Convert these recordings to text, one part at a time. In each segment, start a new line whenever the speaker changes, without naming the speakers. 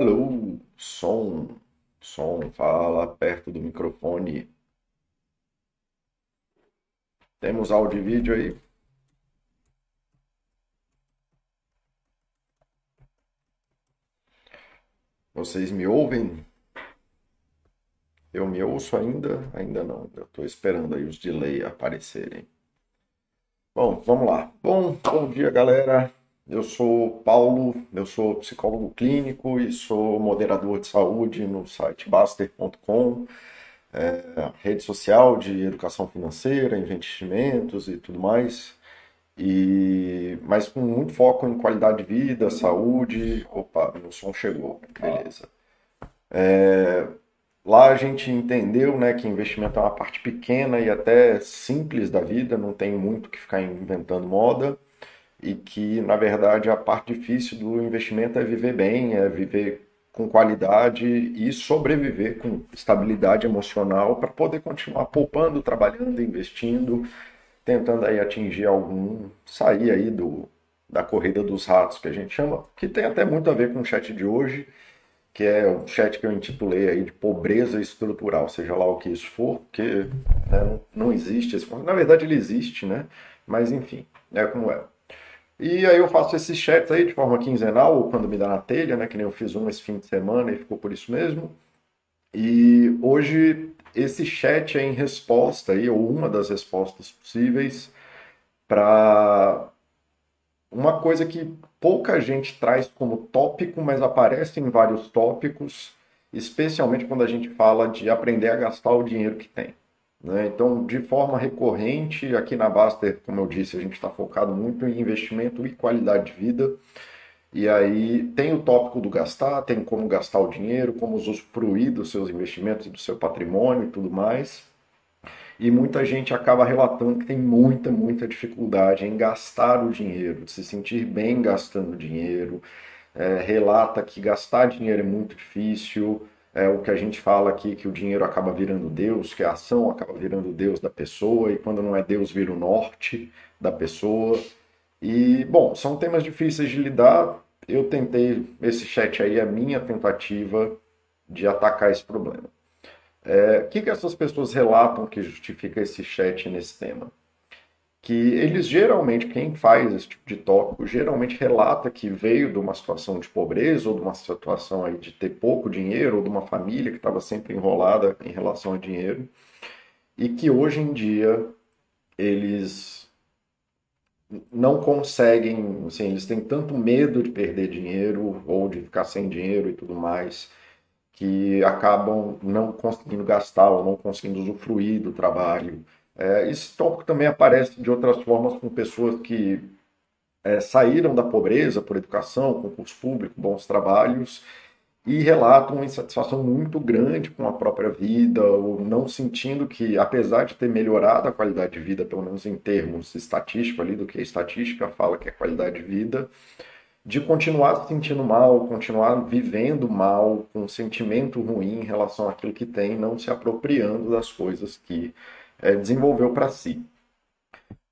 Alô, som, som, fala perto do microfone. Temos áudio e vídeo aí? Vocês me ouvem? Eu me ouço ainda? Ainda não. Eu estou esperando aí os delay aparecerem. Bom, vamos lá. Bom, bom dia, galera. Eu sou Paulo, eu sou psicólogo clínico e sou moderador de saúde no site Baster.com, é, rede social de educação financeira, investimentos e tudo mais. E, mas com muito foco em qualidade de vida, saúde. Opa, meu som chegou, beleza. É, lá a gente entendeu né, que investimento é uma parte pequena e até simples da vida, não tem muito que ficar inventando moda e que, na verdade, a parte difícil do investimento é viver bem, é viver com qualidade e sobreviver com estabilidade emocional para poder continuar poupando, trabalhando, investindo, tentando aí atingir algum, sair aí do, da corrida dos ratos que a gente chama, que tem até muito a ver com o chat de hoje, que é o chat que eu intitulei aí de pobreza estrutural, seja lá o que isso for, porque né, não existe esse Na verdade ele existe, né? Mas enfim, é como é. E aí eu faço esses chats aí de forma quinzenal, ou quando me dá na telha, né? Que nem eu fiz um esse fim de semana e ficou por isso mesmo. E hoje esse chat é em resposta aí, ou uma das respostas possíveis, para uma coisa que pouca gente traz como tópico, mas aparece em vários tópicos, especialmente quando a gente fala de aprender a gastar o dinheiro que tem. Né? Então, de forma recorrente, aqui na Baster, como eu disse, a gente está focado muito em investimento e qualidade de vida. E aí tem o tópico do gastar, tem como gastar o dinheiro, como usufruir dos seus investimentos e do seu patrimônio e tudo mais. E muita gente acaba relatando que tem muita, muita dificuldade em gastar o dinheiro, de se sentir bem gastando dinheiro. É, relata que gastar dinheiro é muito difícil, é o que a gente fala aqui que o dinheiro acaba virando Deus, que a ação acaba virando Deus da pessoa, e quando não é Deus, vira o norte da pessoa. E, bom, são temas difíceis de lidar. Eu tentei, esse chat aí é a minha tentativa de atacar esse problema. É, o que, que essas pessoas relatam que justifica esse chat nesse tema? Que eles geralmente, quem faz esse tipo de tópico, geralmente relata que veio de uma situação de pobreza ou de uma situação aí de ter pouco dinheiro ou de uma família que estava sempre enrolada em relação a dinheiro e que hoje em dia eles não conseguem, assim, eles têm tanto medo de perder dinheiro ou de ficar sem dinheiro e tudo mais que acabam não conseguindo gastar ou não conseguindo usufruir do trabalho é, esse tópico também aparece de outras formas com pessoas que é, saíram da pobreza por educação, concurso público, bons trabalhos, e relatam uma insatisfação muito grande com a própria vida, ou não sentindo que, apesar de ter melhorado a qualidade de vida, pelo menos em termos estatísticos ali, do que a estatística fala que é qualidade de vida, de continuar se sentindo mal, continuar vivendo mal, com um sentimento ruim em relação àquilo que tem, não se apropriando das coisas que é, desenvolveu para si.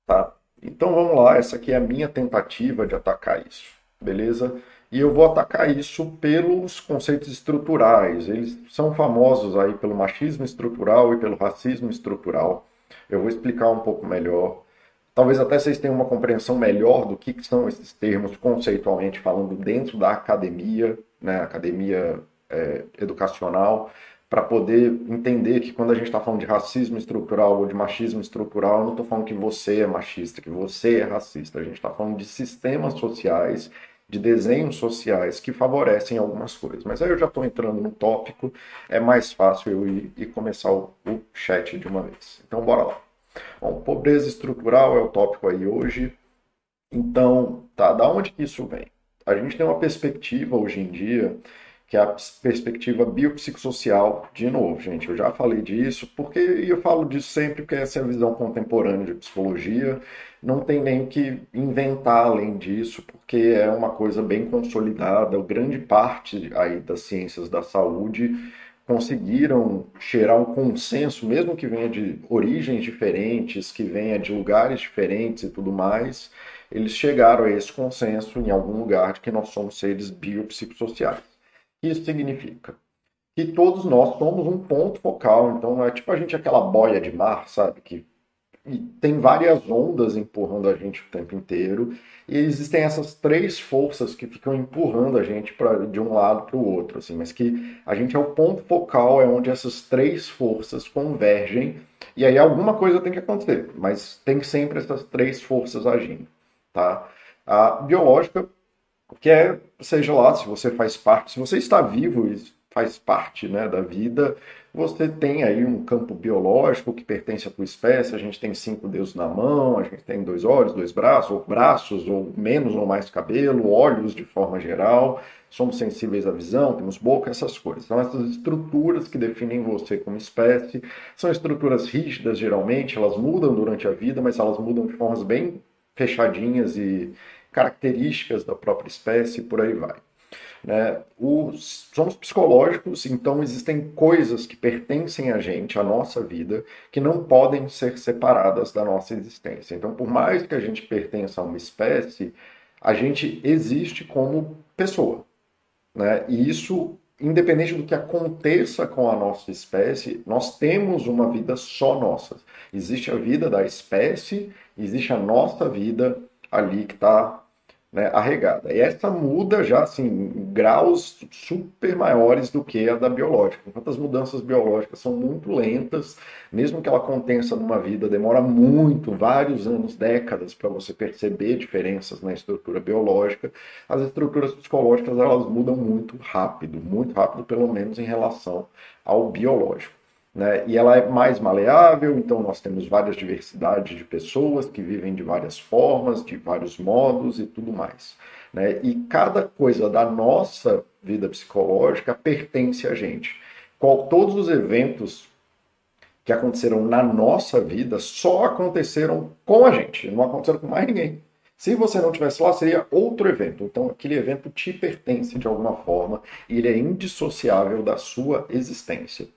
Tá? Então vamos lá, essa aqui é a minha tentativa de atacar isso, beleza? E eu vou atacar isso pelos conceitos estruturais. Eles são famosos aí pelo machismo estrutural e pelo racismo estrutural. Eu vou explicar um pouco melhor. Talvez até vocês tenham uma compreensão melhor do que, são esses termos conceitualmente falando dentro da academia, né, academia é, educacional, para poder entender que quando a gente está falando de racismo estrutural ou de machismo estrutural, eu não estou falando que você é machista, que você é racista. A gente está falando de sistemas sociais, de desenhos sociais que favorecem algumas coisas. Mas aí eu já estou entrando no tópico, é mais fácil eu ir começar o, o chat de uma vez. Então, bora lá. Bom, pobreza estrutural é o tópico aí hoje. Então, tá, da onde que isso vem? A gente tem uma perspectiva hoje em dia que é a perspectiva biopsicossocial. De novo, gente, eu já falei disso, porque eu falo disso sempre porque essa é a visão contemporânea de psicologia. Não tem nem que inventar além disso, porque é uma coisa bem consolidada. Grande parte aí das ciências da saúde conseguiram cheirar um consenso, mesmo que venha de origens diferentes, que venha de lugares diferentes e tudo mais, eles chegaram a esse consenso em algum lugar de que nós somos seres biopsicossociais. Isso significa? Que todos nós somos um ponto focal, então é tipo a gente aquela boia de mar, sabe? Que tem várias ondas empurrando a gente o tempo inteiro, e existem essas três forças que ficam empurrando a gente pra, de um lado para o outro, assim, mas que a gente é o ponto focal, é onde essas três forças convergem, e aí alguma coisa tem que acontecer, mas tem sempre essas três forças agindo, tá? A biológica, que é, seja lá, se você faz parte, se você está vivo e faz parte né, da vida, você tem aí um campo biológico que pertence à tua espécie, a gente tem cinco dedos na mão, a gente tem dois olhos, dois braços, ou braços, ou menos ou mais cabelo, olhos de forma geral, somos sensíveis à visão, temos boca, essas coisas. São essas estruturas que definem você como espécie, são estruturas rígidas geralmente, elas mudam durante a vida, mas elas mudam de formas bem fechadinhas e características da própria espécie e por aí vai. Né? Os, somos psicológicos, então existem coisas que pertencem a gente, à nossa vida, que não podem ser separadas da nossa existência. Então, por mais que a gente pertença a uma espécie, a gente existe como pessoa. Né? E isso, independente do que aconteça com a nossa espécie, nós temos uma vida só nossa. Existe a vida da espécie, existe a nossa vida ali que está né, arregada. E essa muda já assim, graus super maiores do que a da biológica. Enquanto as mudanças biológicas são muito lentas, mesmo que ela aconteça numa vida, demora muito, vários anos, décadas, para você perceber diferenças na estrutura biológica, as estruturas psicológicas elas mudam muito rápido, muito rápido, pelo menos em relação ao biológico. Né? E ela é mais maleável, então nós temos várias diversidades de pessoas que vivem de várias formas, de vários modos e tudo mais. Né? E cada coisa da nossa vida psicológica pertence a gente. Qual, todos os eventos que aconteceram na nossa vida só aconteceram com a gente, não aconteceram com mais ninguém. Se você não tivesse lá, seria outro evento. Então, aquele evento te pertence de alguma forma e ele é indissociável da sua existência.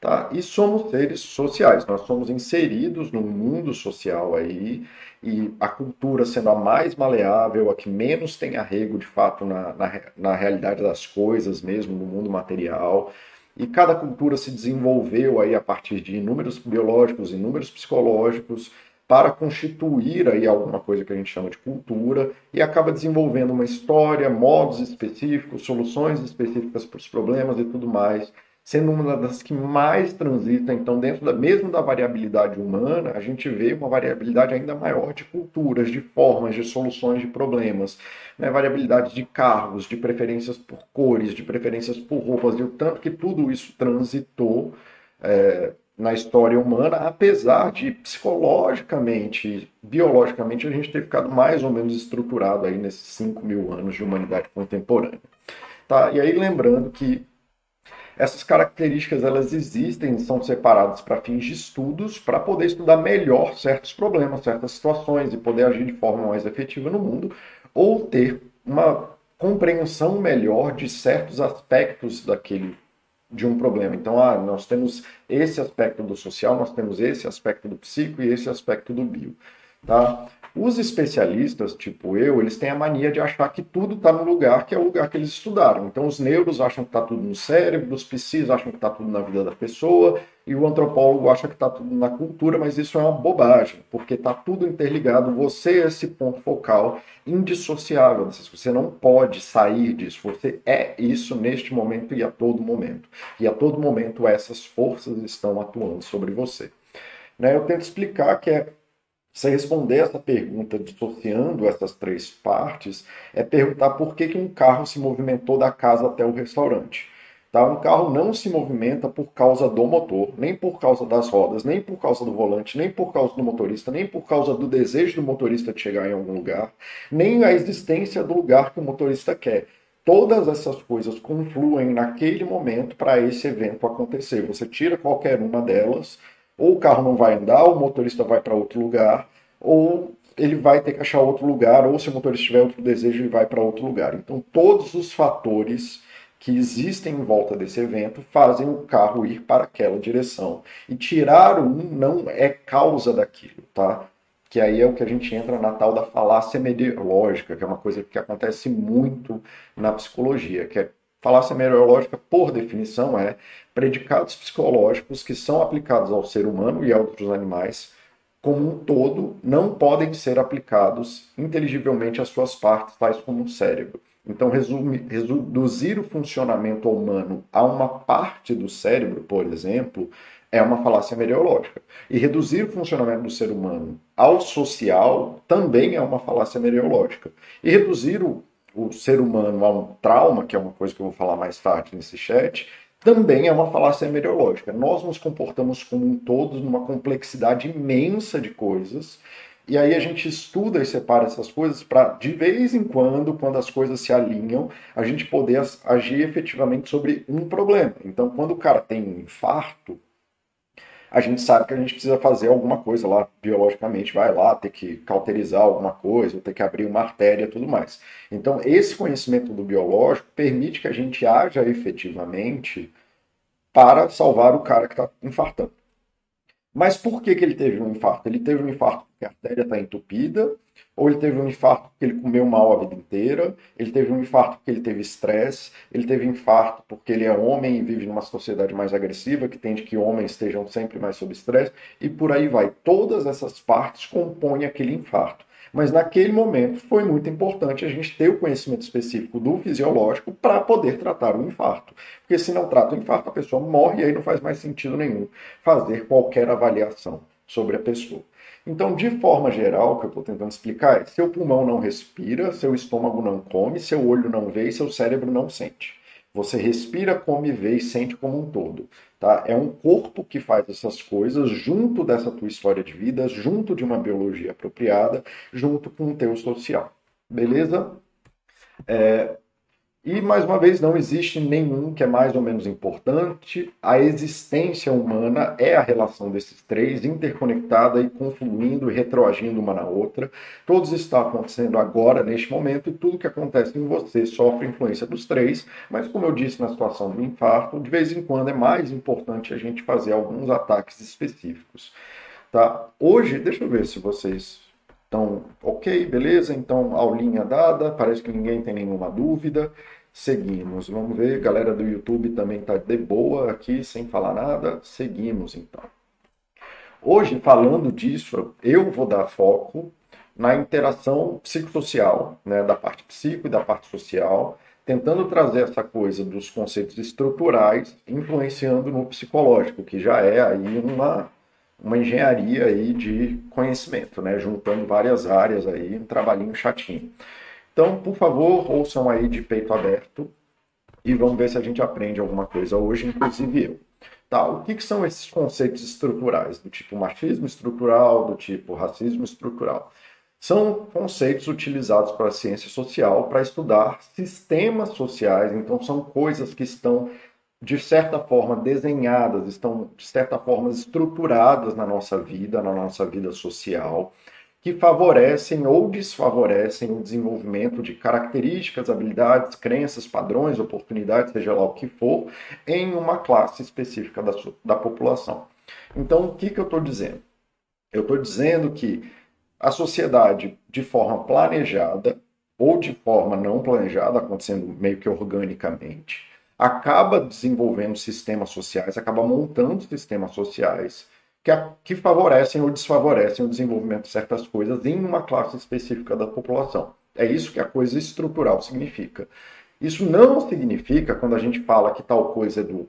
Tá? E somos seres sociais, nós somos inseridos num mundo social aí, e a cultura sendo a mais maleável, a que menos tem arrego de fato na, na, na realidade das coisas mesmo, no mundo material. E cada cultura se desenvolveu aí a partir de inúmeros biológicos, inúmeros psicológicos, para constituir aí alguma coisa que a gente chama de cultura e acaba desenvolvendo uma história, modos específicos, soluções específicas para os problemas e tudo mais sendo uma das que mais transita, então, dentro da mesmo da variabilidade humana, a gente vê uma variabilidade ainda maior de culturas, de formas, de soluções de problemas, né? variabilidade de carros, de preferências por cores, de preferências por roupas, e o tanto que tudo isso transitou é, na história humana, apesar de psicologicamente, biologicamente, a gente ter ficado mais ou menos estruturado aí nesses 5 mil anos de humanidade contemporânea. Tá? E aí lembrando que essas características elas existem, são separadas para fins de estudos, para poder estudar melhor certos problemas, certas situações e poder agir de forma mais efetiva no mundo, ou ter uma compreensão melhor de certos aspectos daquele de um problema. Então, ah, nós temos esse aspecto do social, nós temos esse aspecto do psico e esse aspecto do bio, tá? Os especialistas, tipo eu, eles têm a mania de achar que tudo está no lugar que é o lugar que eles estudaram. Então, os neuros acham que está tudo no cérebro, os psis acham que está tudo na vida da pessoa, e o antropólogo acha que está tudo na cultura, mas isso é uma bobagem, porque está tudo interligado. Você é esse ponto focal indissociável. Você não pode sair disso. Você é isso neste momento e a todo momento. E a todo momento essas forças estão atuando sobre você. Né? Eu tento explicar que é você responder essa pergunta dissociando essas três partes é perguntar por que, que um carro se movimentou da casa até o restaurante. Tá? Um carro não se movimenta por causa do motor, nem por causa das rodas, nem por causa do volante, nem por causa do motorista, nem por causa do desejo do motorista de chegar em algum lugar, nem a existência do lugar que o motorista quer. Todas essas coisas confluem naquele momento para esse evento acontecer. Você tira qualquer uma delas ou o carro não vai andar, ou o motorista vai para outro lugar, ou ele vai ter que achar outro lugar, ou se o motorista tiver outro desejo, ele vai para outro lugar. Então, todos os fatores que existem em volta desse evento fazem o carro ir para aquela direção. E tirar um não é causa daquilo, tá? Que aí é o que a gente entra na tal da falácia meteorológica, que é uma coisa que acontece muito na psicologia, que é Falácia meriológica, por definição, é predicados psicológicos que são aplicados ao ser humano e a outros animais como um todo não podem ser aplicados inteligivelmente às suas partes, tais como o cérebro. Então, resume, reduzir o funcionamento humano a uma parte do cérebro, por exemplo, é uma falácia meriológica. E reduzir o funcionamento do ser humano ao social também é uma falácia meriológica. E reduzir o, o ser humano a um trauma, que é uma coisa que eu vou falar mais tarde nesse chat, também é uma falácia meriológica. Nós nos comportamos como um todo numa complexidade imensa de coisas. E aí a gente estuda e separa essas coisas para, de vez em quando, quando as coisas se alinham, a gente poder agir efetivamente sobre um problema. Então, quando o cara tem um infarto, a gente sabe que a gente precisa fazer alguma coisa lá biologicamente, vai lá ter que cauterizar alguma coisa, ter que abrir uma artéria tudo mais. Então, esse conhecimento do biológico permite que a gente haja efetivamente para salvar o cara que está infartando. Mas por que, que ele teve um infarto? Ele teve um infarto porque a artéria está entupida, ou ele teve um infarto porque ele comeu mal a vida inteira, ele teve um infarto porque ele teve estresse, ele teve infarto porque ele é homem e vive numa sociedade mais agressiva, que tende que homens estejam sempre mais sob estresse, e por aí vai. Todas essas partes compõem aquele infarto. Mas naquele momento foi muito importante a gente ter o conhecimento específico do fisiológico para poder tratar o infarto. Porque se não trata o infarto, a pessoa morre e aí não faz mais sentido nenhum fazer qualquer avaliação sobre a pessoa. Então, de forma geral, o que eu estou tentando explicar é: seu pulmão não respira, seu estômago não come, seu olho não vê e seu cérebro não sente. Você respira, come, vê e sente como um todo. Tá? É um corpo que faz essas coisas junto dessa tua história de vida, junto de uma biologia apropriada, junto com o teu social. Beleza? É, e, mais uma vez, não existe nenhum que é mais ou menos importante. A existência humana é a relação desses três, interconectada e confluindo e retroagindo uma na outra. Todos estão acontecendo agora, neste momento, e tudo que acontece em você sofre influência dos três. Mas, como eu disse na situação do infarto, de vez em quando é mais importante a gente fazer alguns ataques específicos. Tá? Hoje, deixa eu ver se vocês então, ok, beleza, então aulinha dada, parece que ninguém tem nenhuma dúvida. Seguimos, vamos ver, galera do YouTube também está de boa aqui, sem falar nada. Seguimos então. Hoje, falando disso, eu vou dar foco na interação psicossocial, né, da parte psico e da parte social, tentando trazer essa coisa dos conceitos estruturais influenciando no psicológico, que já é aí uma uma engenharia aí de conhecimento, né? Juntando várias áreas aí, um trabalhinho chatinho. Então, por favor, ouçam aí de peito aberto e vamos ver se a gente aprende alguma coisa hoje, inclusive eu. Tá, o que, que são esses conceitos estruturais? Do tipo machismo estrutural, do tipo racismo estrutural? São conceitos utilizados para a ciência social para estudar sistemas sociais, então são coisas que estão de certa forma desenhadas, estão de certa forma estruturadas na nossa vida, na nossa vida social, que favorecem ou desfavorecem o desenvolvimento de características, habilidades, crenças, padrões, oportunidades, seja lá o que for, em uma classe específica da, da população. Então, o que, que eu estou dizendo? Eu estou dizendo que a sociedade, de forma planejada ou de forma não planejada, acontecendo meio que organicamente, acaba desenvolvendo sistemas sociais, acaba montando sistemas sociais que, que favorecem ou desfavorecem o desenvolvimento de certas coisas em uma classe específica da população. É isso que a coisa estrutural significa. Isso não significa, quando a gente fala que tal coisa é do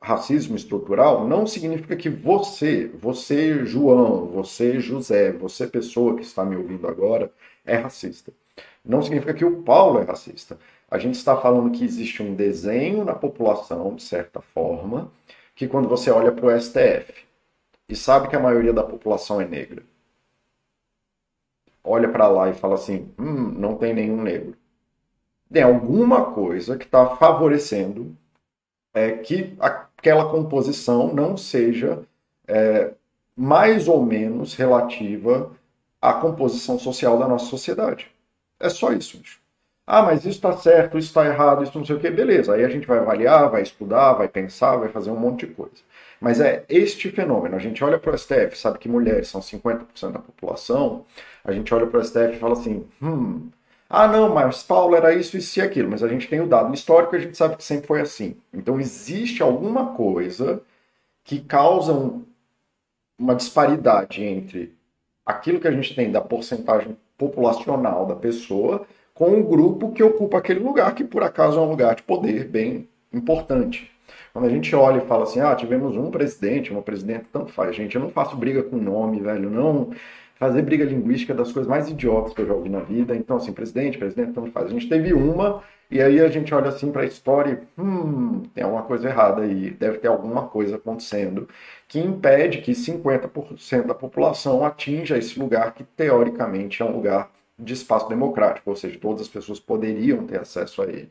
racismo estrutural, não significa que você, você João, você José, você pessoa que está me ouvindo agora, é racista. Não significa que o Paulo é racista. A gente está falando que existe um desenho na população, de certa forma, que quando você olha para o STF e sabe que a maioria da população é negra, olha para lá e fala assim: hum, não tem nenhum negro. Tem alguma coisa que está favorecendo é, que aquela composição não seja é, mais ou menos relativa à composição social da nossa sociedade. É só isso, bicho. Ah, mas isso está certo, isso está errado, isso não sei o que, beleza. Aí a gente vai avaliar, vai estudar, vai pensar, vai fazer um monte de coisa. Mas é este fenômeno. A gente olha para o STF, sabe que mulheres são 50% da população. A gente olha para o STF e fala assim: hum, Ah, não, mas Paulo era isso, isso e aquilo. Mas a gente tem o dado histórico e a gente sabe que sempre foi assim. Então existe alguma coisa que causa uma disparidade entre aquilo que a gente tem da porcentagem populacional da pessoa com o grupo que ocupa aquele lugar, que por acaso é um lugar de poder bem importante. Quando a gente olha e fala assim, ah, tivemos um presidente, uma presidente, tanto faz, gente. Eu não faço briga com nome, velho. Não fazer briga linguística é das coisas mais idiotas que eu já ouvi na vida. Então, assim, presidente, presidente, tanto faz. A gente teve uma, e aí a gente olha assim para a história e, hum, tem alguma coisa errada aí, deve ter alguma coisa acontecendo que impede que 50% da população atinja esse lugar que, teoricamente, é um lugar de espaço democrático, ou seja, todas as pessoas poderiam ter acesso a ele.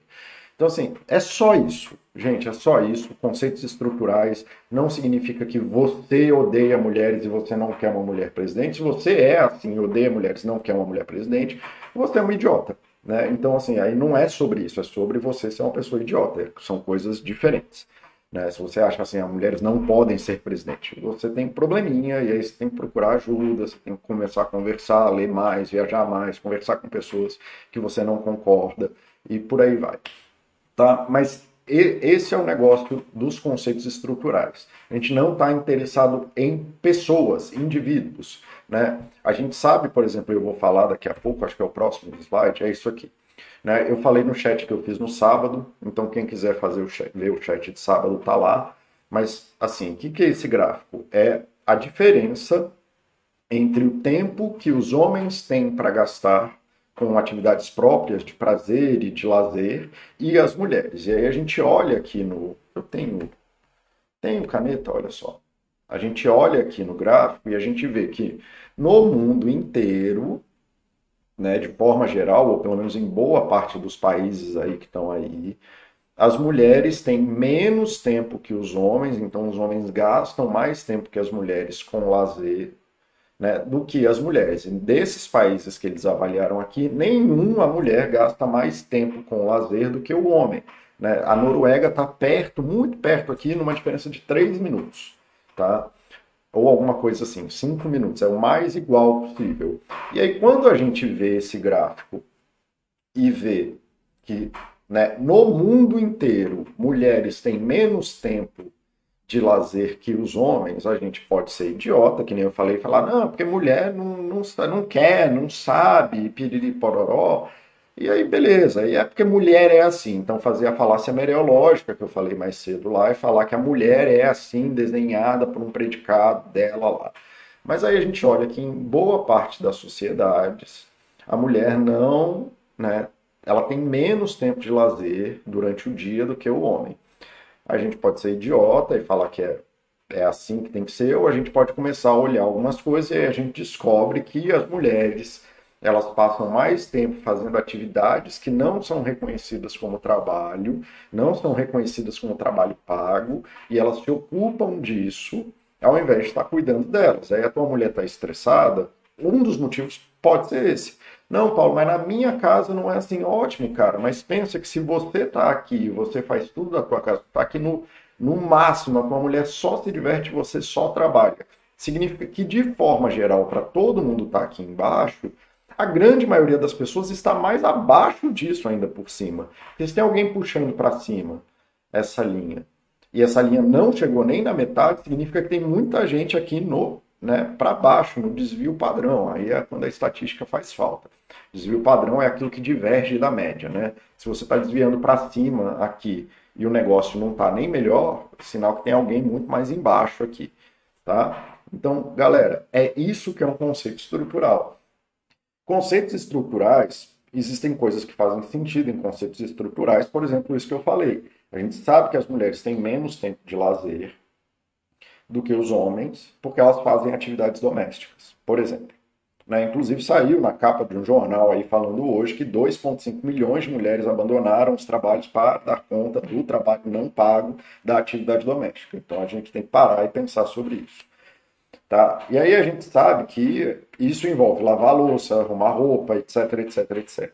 Então, assim, é só isso, gente, é só isso. Conceitos estruturais não significa que você odeia mulheres e você não quer uma mulher presidente. Se você é assim, odeia mulheres e não quer uma mulher presidente, você é um idiota. Né? Então, assim, aí não é sobre isso, é sobre você ser uma pessoa idiota. São coisas diferentes. Né? Se você acha assim, as mulheres não podem ser presidente, você tem probleminha e aí você tem que procurar ajuda, você tem que começar a conversar, ler mais, viajar mais, conversar com pessoas que você não concorda e por aí vai. Tá? Mas esse é o negócio dos conceitos estruturais. A gente não está interessado em pessoas, indivíduos. Né? A gente sabe, por exemplo, eu vou falar daqui a pouco, acho que é o próximo slide, é isso aqui. Né? Eu falei no chat que eu fiz no sábado, então quem quiser fazer o chat, ver o chat de sábado está lá. Mas, assim, o que, que é esse gráfico? É a diferença entre o tempo que os homens têm para gastar com atividades próprias de prazer e de lazer e as mulheres. E aí a gente olha aqui no. Eu tenho. Tenho caneta, olha só. A gente olha aqui no gráfico e a gente vê que no mundo inteiro, né, de forma geral, ou pelo menos em boa parte dos países aí que estão aí, as mulheres têm menos tempo que os homens, então os homens gastam mais tempo que as mulheres com lazer né, do que as mulheres. E desses países que eles avaliaram aqui, nenhuma mulher gasta mais tempo com lazer do que o homem. Né? A Noruega está perto, muito perto aqui, numa diferença de 3 minutos. Tá? Ou alguma coisa assim, 5 minutos, é o mais igual possível. E aí, quando a gente vê esse gráfico e vê que né, no mundo inteiro mulheres têm menos tempo de lazer que os homens, a gente pode ser idiota, que nem eu falei, falar, não, porque mulher não, não, não quer, não sabe, piriri pororó. E aí, beleza. E é porque mulher é assim. Então, fazer a falácia mereológica que eu falei mais cedo lá e falar que a mulher é assim, desenhada por um predicado dela lá. Mas aí a gente olha que em boa parte das sociedades, a mulher não, né, ela tem menos tempo de lazer durante o dia do que o homem a gente pode ser idiota e falar que é, é assim que tem que ser, ou a gente pode começar a olhar algumas coisas e a gente descobre que as mulheres elas passam mais tempo fazendo atividades que não são reconhecidas como trabalho, não são reconhecidas como trabalho pago, e elas se ocupam disso ao invés de estar cuidando delas. Aí a tua mulher está estressada, um dos motivos pode ser esse. Não, Paulo, mas na minha casa não é assim. Ótimo, cara, mas pensa que se você está aqui, você faz tudo da tua casa, está aqui no, no máximo, a tua mulher só se diverte, você só trabalha. Significa que, de forma geral, para todo mundo estar tá aqui embaixo, a grande maioria das pessoas está mais abaixo disso ainda por cima. Porque se tem alguém puxando para cima essa linha, e essa linha não chegou nem na metade, significa que tem muita gente aqui no né, para baixo, no desvio padrão. Aí é quando a estatística faz falta. Desvio padrão é aquilo que diverge da média. Né? Se você está desviando para cima aqui e o negócio não está nem melhor, sinal que tem alguém muito mais embaixo aqui. Tá? Então, galera, é isso que é um conceito estrutural. Conceitos estruturais, existem coisas que fazem sentido em conceitos estruturais, por exemplo, isso que eu falei. A gente sabe que as mulheres têm menos tempo de lazer, do que os homens, porque elas fazem atividades domésticas, por exemplo. Né? Inclusive saiu na capa de um jornal aí falando hoje que 2,5 milhões de mulheres abandonaram os trabalhos para dar conta do trabalho não pago da atividade doméstica. Então a gente tem que parar e pensar sobre isso. Tá? E aí a gente sabe que isso envolve lavar louça, arrumar roupa, etc, etc, etc.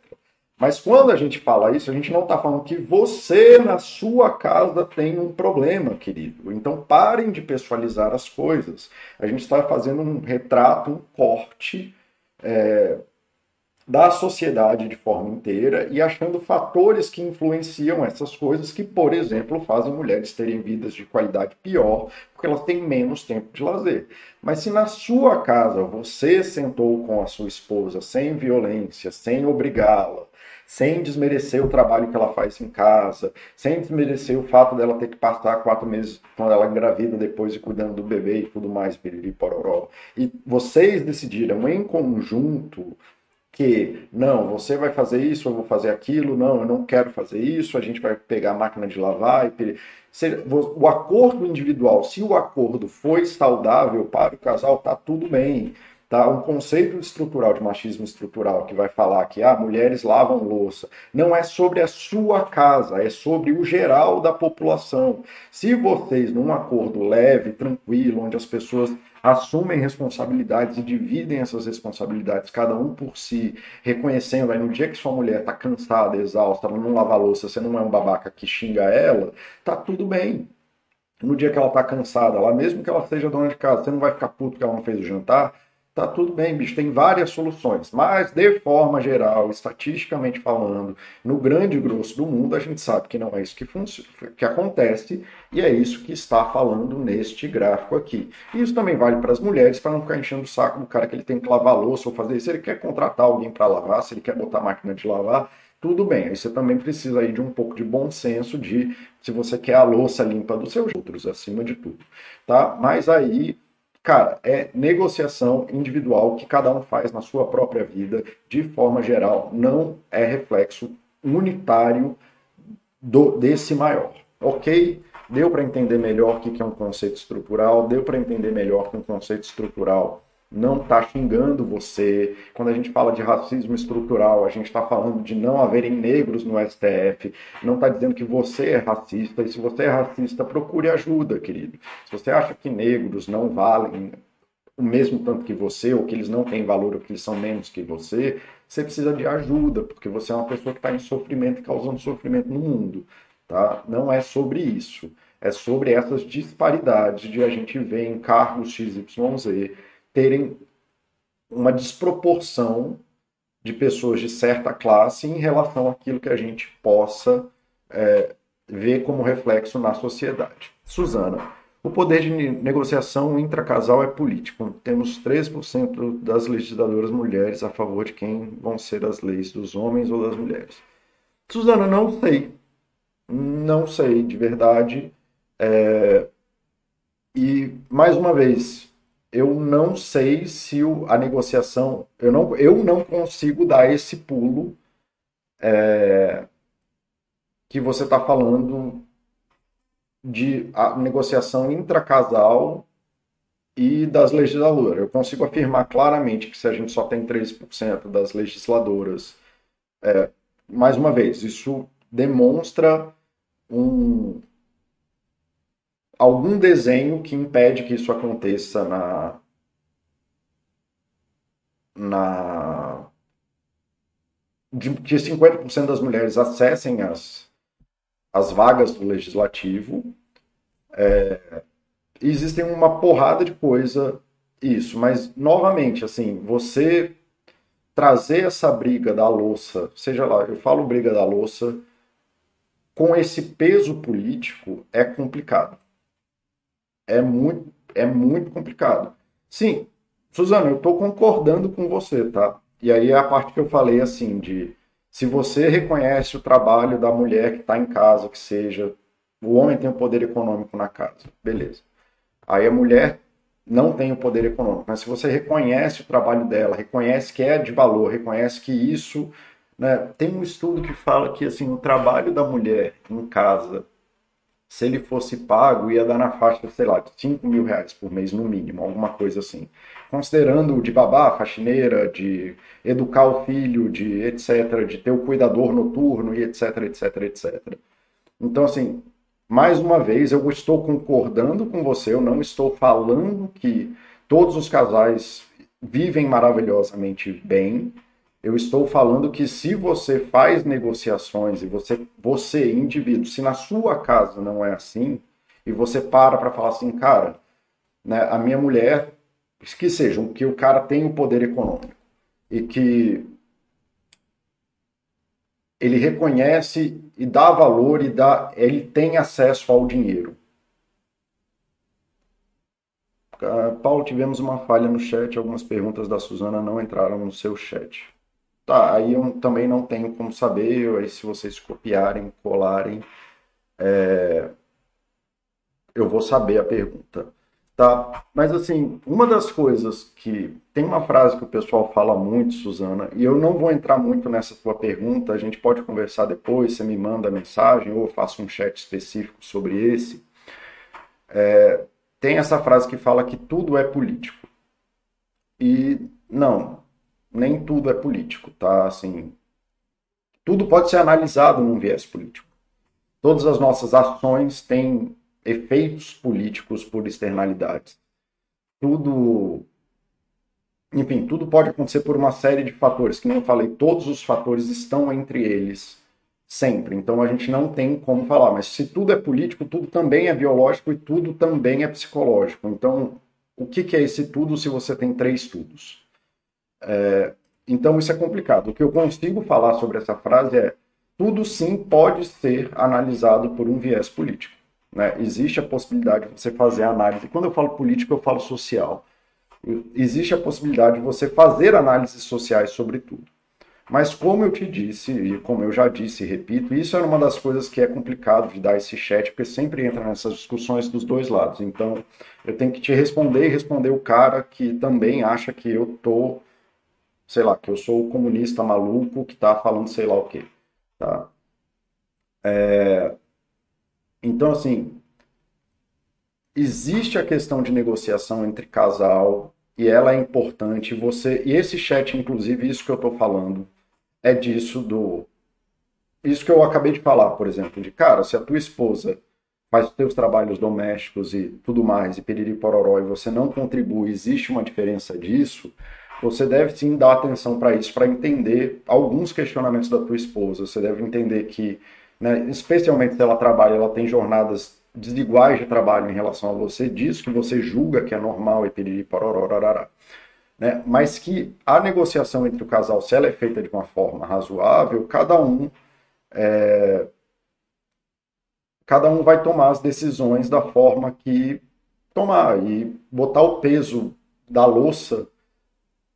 Mas quando a gente fala isso, a gente não está falando que você na sua casa tem um problema, querido. Então parem de pessoalizar as coisas. A gente está fazendo um retrato, um corte é, da sociedade de forma inteira e achando fatores que influenciam essas coisas que, por exemplo, fazem mulheres terem vidas de qualidade pior, porque elas têm menos tempo de lazer. Mas se na sua casa você sentou com a sua esposa sem violência, sem obrigá-la, sem desmerecer o trabalho que ela faz em casa, sem desmerecer o fato dela ter que passar quatro meses quando ela engravida depois e cuidando do bebê e tudo mais, piriri pororó. E vocês decidiram em conjunto que não, você vai fazer isso, eu vou fazer aquilo, não, eu não quero fazer isso, a gente vai pegar a máquina de lavar e o acordo individual, se o acordo foi saudável para o casal, tá tudo bem. Tá? Um conceito estrutural de machismo estrutural que vai falar que ah, mulheres lavam louça. Não é sobre a sua casa, é sobre o geral da população. Se vocês, num acordo leve, tranquilo, onde as pessoas assumem responsabilidades e dividem essas responsabilidades, cada um por si, reconhecendo aí no dia que sua mulher está cansada, exausta, ela não lava louça, você não é um babaca que xinga ela, tá tudo bem. No dia que ela está cansada, lá mesmo que ela seja dona de casa, você não vai ficar puto que ela não fez o jantar, tá tudo bem, bicho, tem várias soluções. Mas, de forma geral, estatisticamente falando, no grande grosso do mundo, a gente sabe que não é isso que, que acontece e é isso que está falando neste gráfico aqui. Isso também vale para as mulheres, para não ficar enchendo o saco do cara que ele tem que lavar louça ou fazer isso. Se ele quer contratar alguém para lavar, se ele quer botar máquina de lavar, tudo bem. Aí você também precisa aí de um pouco de bom senso de se você quer a louça limpa dos seus outros, acima de tudo, tá? Mas aí Cara, é negociação individual que cada um faz na sua própria vida, de forma geral, não é reflexo unitário do, desse maior. Ok? Deu para entender melhor o que é um conceito estrutural, deu para entender melhor que um conceito estrutural não está xingando você. Quando a gente fala de racismo estrutural, a gente está falando de não haverem negros no STF, não está dizendo que você é racista, e se você é racista, procure ajuda, querido. Se você acha que negros não valem o mesmo tanto que você, ou que eles não têm valor, ou que eles são menos que você, você precisa de ajuda, porque você é uma pessoa que está em sofrimento e causando sofrimento no mundo. Tá? Não é sobre isso. É sobre essas disparidades de a gente ver em cargos XYZ terem uma desproporção de pessoas de certa classe em relação àquilo que a gente possa é, ver como reflexo na sociedade. Suzana, o poder de negociação intracasal é político. Temos 3% das legisladoras mulheres a favor de quem vão ser as leis dos homens ou das mulheres. Suzana, não sei. Não sei, de verdade. É... E, mais uma vez, eu não sei se o, a negociação. Eu não, eu não consigo dar esse pulo é, que você está falando de a negociação intracasal e das legisladoras. Eu consigo afirmar claramente que se a gente só tem 13% das legisladoras, é, mais uma vez, isso demonstra um, algum desenho que impede que isso aconteça na na de que 50% das mulheres acessem as, as vagas do legislativo. É, existem uma porrada de coisa isso, mas novamente, assim, você trazer essa briga da louça, seja lá, eu falo briga da louça, com esse peso político é complicado é muito, é muito complicado. Sim, Suzana, eu estou concordando com você, tá? E aí é a parte que eu falei assim de se você reconhece o trabalho da mulher que está em casa, que seja o homem tem o poder econômico na casa, beleza? Aí a mulher não tem o poder econômico, mas se você reconhece o trabalho dela, reconhece que é de valor, reconhece que isso, né? Tem um estudo que fala que assim o trabalho da mulher em casa se ele fosse pago, ia dar na faixa, sei lá, de 5 mil reais por mês no mínimo, alguma coisa assim. Considerando de babá, faxineira, de educar o filho, de etc., de ter o cuidador noturno e etc, etc, etc. Então, assim, mais uma vez, eu estou concordando com você, eu não estou falando que todos os casais vivem maravilhosamente bem, eu estou falando que se você faz negociações e você, você indivíduo, se na sua casa não é assim, e você para para falar assim, cara, né, a minha mulher, que seja, que o cara tem o poder econômico e que ele reconhece e dá valor e dá, ele tem acesso ao dinheiro. Ah, Paulo, tivemos uma falha no chat, algumas perguntas da Suzana não entraram no seu chat. Tá, aí eu também não tenho como saber, aí se vocês copiarem, colarem, é, eu vou saber a pergunta. Tá? Mas assim, uma das coisas que tem uma frase que o pessoal fala muito, Suzana, e eu não vou entrar muito nessa tua pergunta, a gente pode conversar depois, você me manda mensagem ou eu faço um chat específico sobre esse. É, tem essa frase que fala que tudo é político. E não, nem tudo é político, tá? Assim, tudo pode ser analisado num viés político. Todas as nossas ações têm efeitos políticos por externalidades. Tudo, enfim, tudo pode acontecer por uma série de fatores. Que nem eu falei, todos os fatores estão entre eles sempre. Então a gente não tem como falar. Mas se tudo é político, tudo também é biológico e tudo também é psicológico. Então, o que, que é esse tudo se você tem três tudos? É, então isso é complicado. O que eu consigo falar sobre essa frase é tudo sim pode ser analisado por um viés político. Né? Existe a possibilidade de você fazer análise. Quando eu falo político, eu falo social. Existe a possibilidade de você fazer análises sociais sobre tudo. Mas como eu te disse, e como eu já disse e repito, isso é uma das coisas que é complicado de dar esse chat, porque sempre entra nessas discussões dos dois lados. Então, eu tenho que te responder e responder o cara que também acha que eu tô, sei lá, que eu sou o comunista maluco que tá falando sei lá o quê, tá? É, então, assim, existe a questão de negociação entre casal e ela é importante. Você e esse chat, inclusive, isso que eu estou falando é disso do isso que eu acabei de falar, por exemplo, de cara, se a tua esposa faz os teus trabalhos domésticos e tudo mais, e periri pororó, e você não contribui, existe uma diferença disso, você deve sim dar atenção para isso, para entender alguns questionamentos da tua esposa. Você deve entender que né? especialmente se ela trabalha, ela tem jornadas desiguais de trabalho em relação a você, diz que você julga que é normal e pedir porororarará. Né? Mas que a negociação entre o casal, se ela é feita de uma forma razoável, cada um é... cada um vai tomar as decisões da forma que tomar e botar o peso da louça.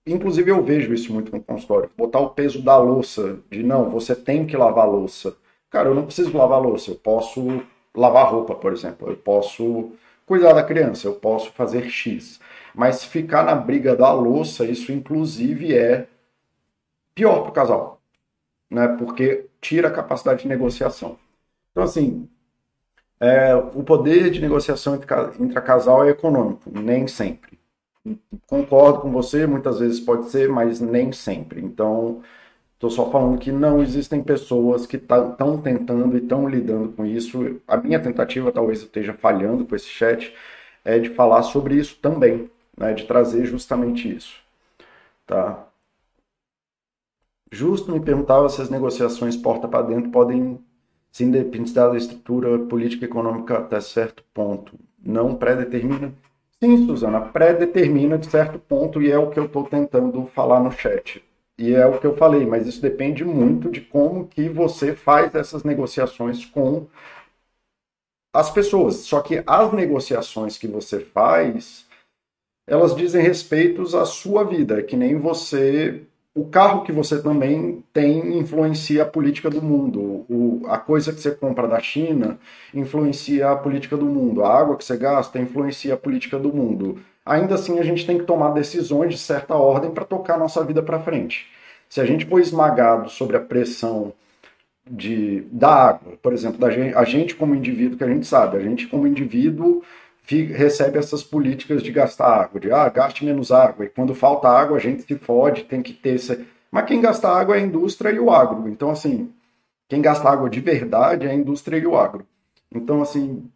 Inclusive eu vejo isso muito no consultório, botar o peso da louça, de não, você tem que lavar a louça Cara, eu não preciso lavar louça, eu posso lavar roupa, por exemplo, eu posso cuidar da criança, eu posso fazer X. Mas ficar na briga da louça, isso inclusive é pior para o casal, né? Porque tira a capacidade de negociação. Então, assim, é, o poder de negociação entre, entre casal é econômico, nem sempre. Concordo com você, muitas vezes pode ser, mas nem sempre. Então, Estou só falando que não existem pessoas que estão tá, tentando e estão lidando com isso. A minha tentativa, talvez esteja falhando com esse chat, é de falar sobre isso também, né, de trazer justamente isso. Tá? Justo me perguntava se as negociações porta para dentro podem se independente da estrutura política e econômica até certo ponto. Não pré-determina? Sim, Suzana, pré-determina de certo ponto e é o que eu estou tentando falar no chat. E é o que eu falei, mas isso depende muito de como que você faz essas negociações com as pessoas. Só que as negociações que você faz, elas dizem respeito à sua vida, é que nem você o carro que você também tem influencia a política do mundo. O, a coisa que você compra da China influencia a política do mundo. A água que você gasta influencia a política do mundo ainda assim a gente tem que tomar decisões de certa ordem para tocar nossa vida para frente. Se a gente for esmagado sobre a pressão de, da água, por exemplo, da gente, a gente como indivíduo, que a gente sabe, a gente como indivíduo fica, recebe essas políticas de gastar água, de ah, gaste menos água, e quando falta água a gente se fode, tem que ter... Esse... Mas quem gasta água é a indústria e o agro. Então, assim, quem gasta água de verdade é a indústria e o agro. Então, assim,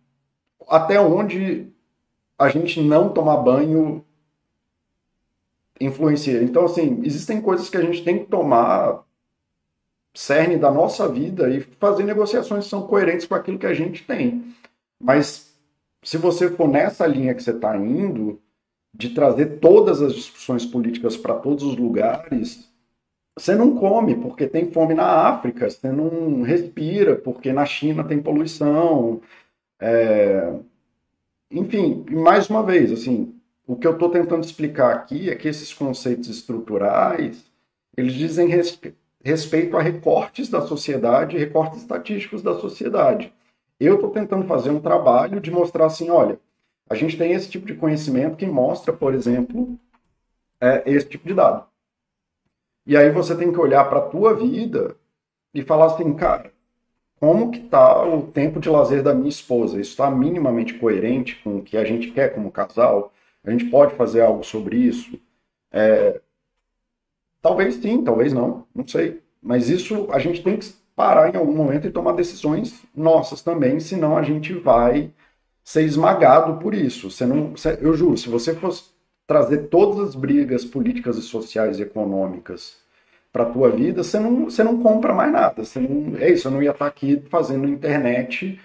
até onde a gente não tomar banho influencia. Então, assim, existem coisas que a gente tem que tomar cerne da nossa vida e fazer negociações que são coerentes com aquilo que a gente tem. Mas se você for nessa linha que você está indo, de trazer todas as discussões políticas para todos os lugares, você não come porque tem fome na África, você não respira porque na China tem poluição. É... Enfim, mais uma vez, assim, o que eu estou tentando explicar aqui é que esses conceitos estruturais, eles dizem respe... respeito a recortes da sociedade, recortes estatísticos da sociedade. Eu estou tentando fazer um trabalho de mostrar assim, olha, a gente tem esse tipo de conhecimento que mostra, por exemplo, é, esse tipo de dado. E aí você tem que olhar para a tua vida e falar assim, cara, como que tá o tempo de lazer da minha esposa? Isso está minimamente coerente com o que a gente quer como casal? A gente pode fazer algo sobre isso? É... Talvez sim, talvez não, não sei. Mas isso a gente tem que parar em algum momento e tomar decisões nossas também, senão a gente vai ser esmagado por isso. Você não, eu juro, se você fosse trazer todas as brigas políticas e sociais e econômicas para a tua vida, você não, você não compra mais nada. Você não, é isso, eu não ia estar tá aqui fazendo internet,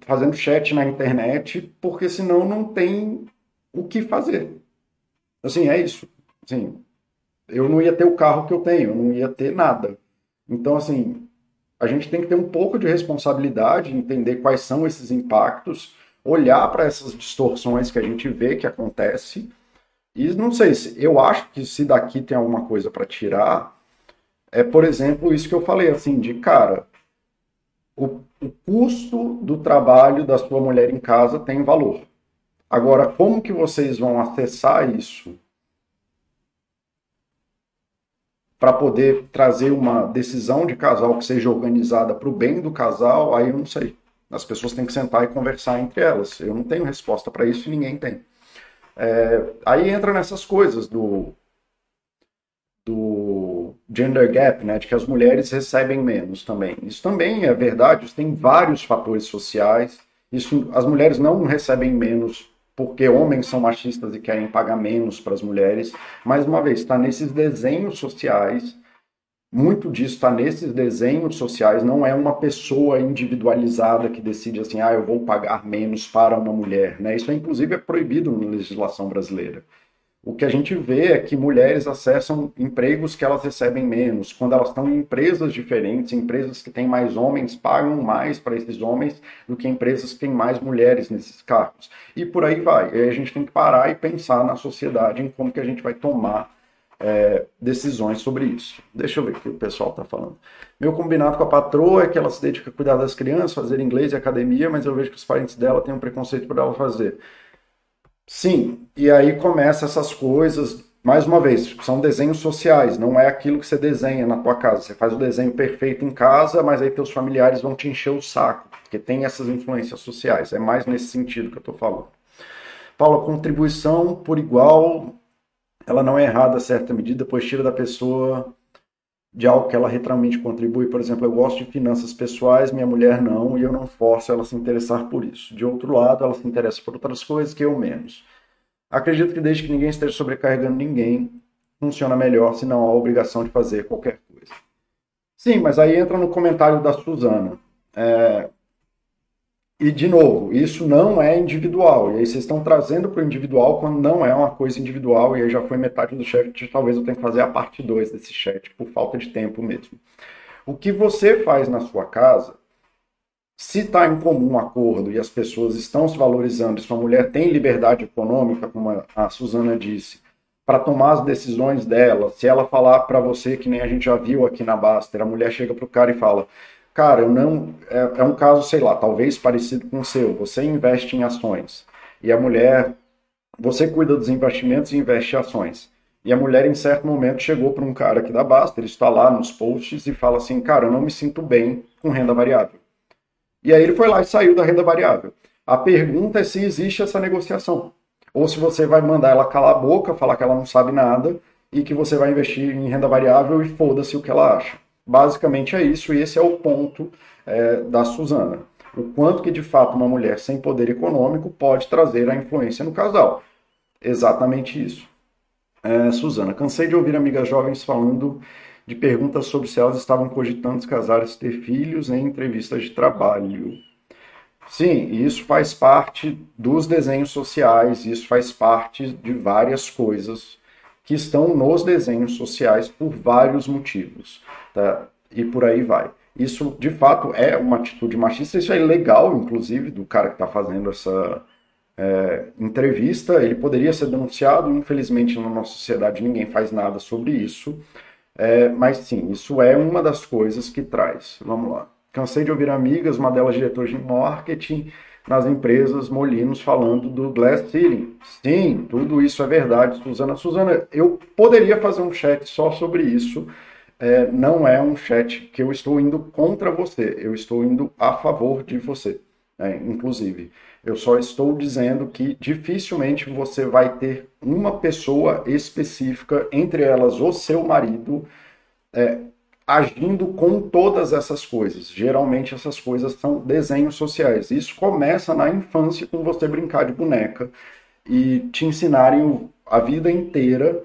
fazendo chat na internet, porque senão não tem o que fazer. Assim, é isso. Assim, eu não ia ter o carro que eu tenho, eu não ia ter nada. Então, assim, a gente tem que ter um pouco de responsabilidade, entender quais são esses impactos, olhar para essas distorções que a gente vê que acontece. E não sei se eu acho que se daqui tem alguma coisa para tirar, é, por exemplo, isso que eu falei assim, de cara, o, o custo do trabalho da sua mulher em casa tem valor. Agora, como que vocês vão acessar isso para poder trazer uma decisão de casal que seja organizada para o bem do casal, aí eu não sei. As pessoas têm que sentar e conversar entre elas. Eu não tenho resposta para isso e ninguém tem. É, aí entra nessas coisas do, do gender gap, né, de que as mulheres recebem menos também. Isso também é verdade, isso tem vários fatores sociais. Isso, as mulheres não recebem menos porque homens são machistas e querem pagar menos para as mulheres. Mais uma vez, está nesses desenhos sociais. Muito disso está nesses desenhos sociais, não é uma pessoa individualizada que decide assim, ah, eu vou pagar menos para uma mulher. Né? Isso, é, inclusive, é proibido na legislação brasileira o que a gente vê é que mulheres acessam empregos que elas recebem menos. Quando elas estão em empresas diferentes, empresas que têm mais homens pagam mais para esses homens do que empresas que têm mais mulheres nesses cargos. E por aí vai. E a gente tem que parar e pensar na sociedade em como que a gente vai tomar é, decisões sobre isso. Deixa eu ver o que o pessoal está falando. Meu combinado com a patroa é que ela se dedica a cuidar das crianças, fazer inglês e academia, mas eu vejo que os parentes dela têm um preconceito por ela fazer. Sim, e aí começa essas coisas, mais uma vez, são desenhos sociais, não é aquilo que você desenha na tua casa. Você faz o desenho perfeito em casa, mas aí teus familiares vão te encher o saco, porque tem essas influências sociais. É mais nesse sentido que eu estou falando. Paulo, contribuição por igual, ela não é errada a certa medida, pois tira da pessoa de algo que ela realmente contribui. Por exemplo, eu gosto de finanças pessoais, minha mulher não, e eu não forço ela a se interessar por isso. De outro lado, ela se interessa por outras coisas que eu menos. Acredito que desde que ninguém esteja sobrecarregando ninguém, funciona melhor se não há obrigação de fazer qualquer coisa. Sim, mas aí entra no comentário da Suzana. É, e, de novo, isso não é individual. E aí vocês estão trazendo para o individual quando não é uma coisa individual. E aí já foi metade do chat. Talvez eu tenha que fazer a parte 2 desse chat, por falta de tempo mesmo. O que você faz na sua casa, se está em comum acordo e as pessoas estão se valorizando, e sua mulher tem liberdade econômica, como a Suzana disse, para tomar as decisões dela, se ela falar para você, que nem a gente já viu aqui na Baster, a mulher chega para o cara e fala: Cara, eu não. É, é um caso, sei lá, talvez parecido com o seu. Você investe em ações e a mulher. Você cuida dos investimentos e investe em ações. E a mulher, em certo momento, chegou para um cara aqui da Basta, ele está lá nos posts e fala assim: Cara, eu não me sinto bem com renda variável. E aí ele foi lá e saiu da renda variável. A pergunta é se existe essa negociação. Ou se você vai mandar ela calar a boca, falar que ela não sabe nada e que você vai investir em renda variável e foda-se o que ela acha. Basicamente é isso, e esse é o ponto é, da Suzana. O quanto que de fato uma mulher sem poder econômico pode trazer a influência no casal. Exatamente isso. É, Suzana, cansei de ouvir amigas jovens falando de perguntas sobre se elas estavam cogitando se casar e ter filhos em entrevistas de trabalho. Sim, isso faz parte dos desenhos sociais, isso faz parte de várias coisas que estão nos desenhos sociais por vários motivos, tá? E por aí vai. Isso, de fato, é uma atitude machista, isso é ilegal, inclusive, do cara que está fazendo essa é, entrevista. Ele poderia ser denunciado, infelizmente, na nossa sociedade ninguém faz nada sobre isso. É, mas sim, isso é uma das coisas que traz. Vamos lá. Cansei de ouvir amigas, uma delas diretor de marketing, nas empresas Molinos falando do Glass Ceiling. Sim, tudo isso é verdade, Suzana. Suzana, eu poderia fazer um chat só sobre isso. É, não é um chat que eu estou indo contra você, eu estou indo a favor de você, é, inclusive. Eu só estou dizendo que dificilmente você vai ter uma pessoa específica, entre elas o seu marido, é, agindo com todas essas coisas. Geralmente essas coisas são desenhos sociais. Isso começa na infância com você brincar de boneca e te ensinarem a vida inteira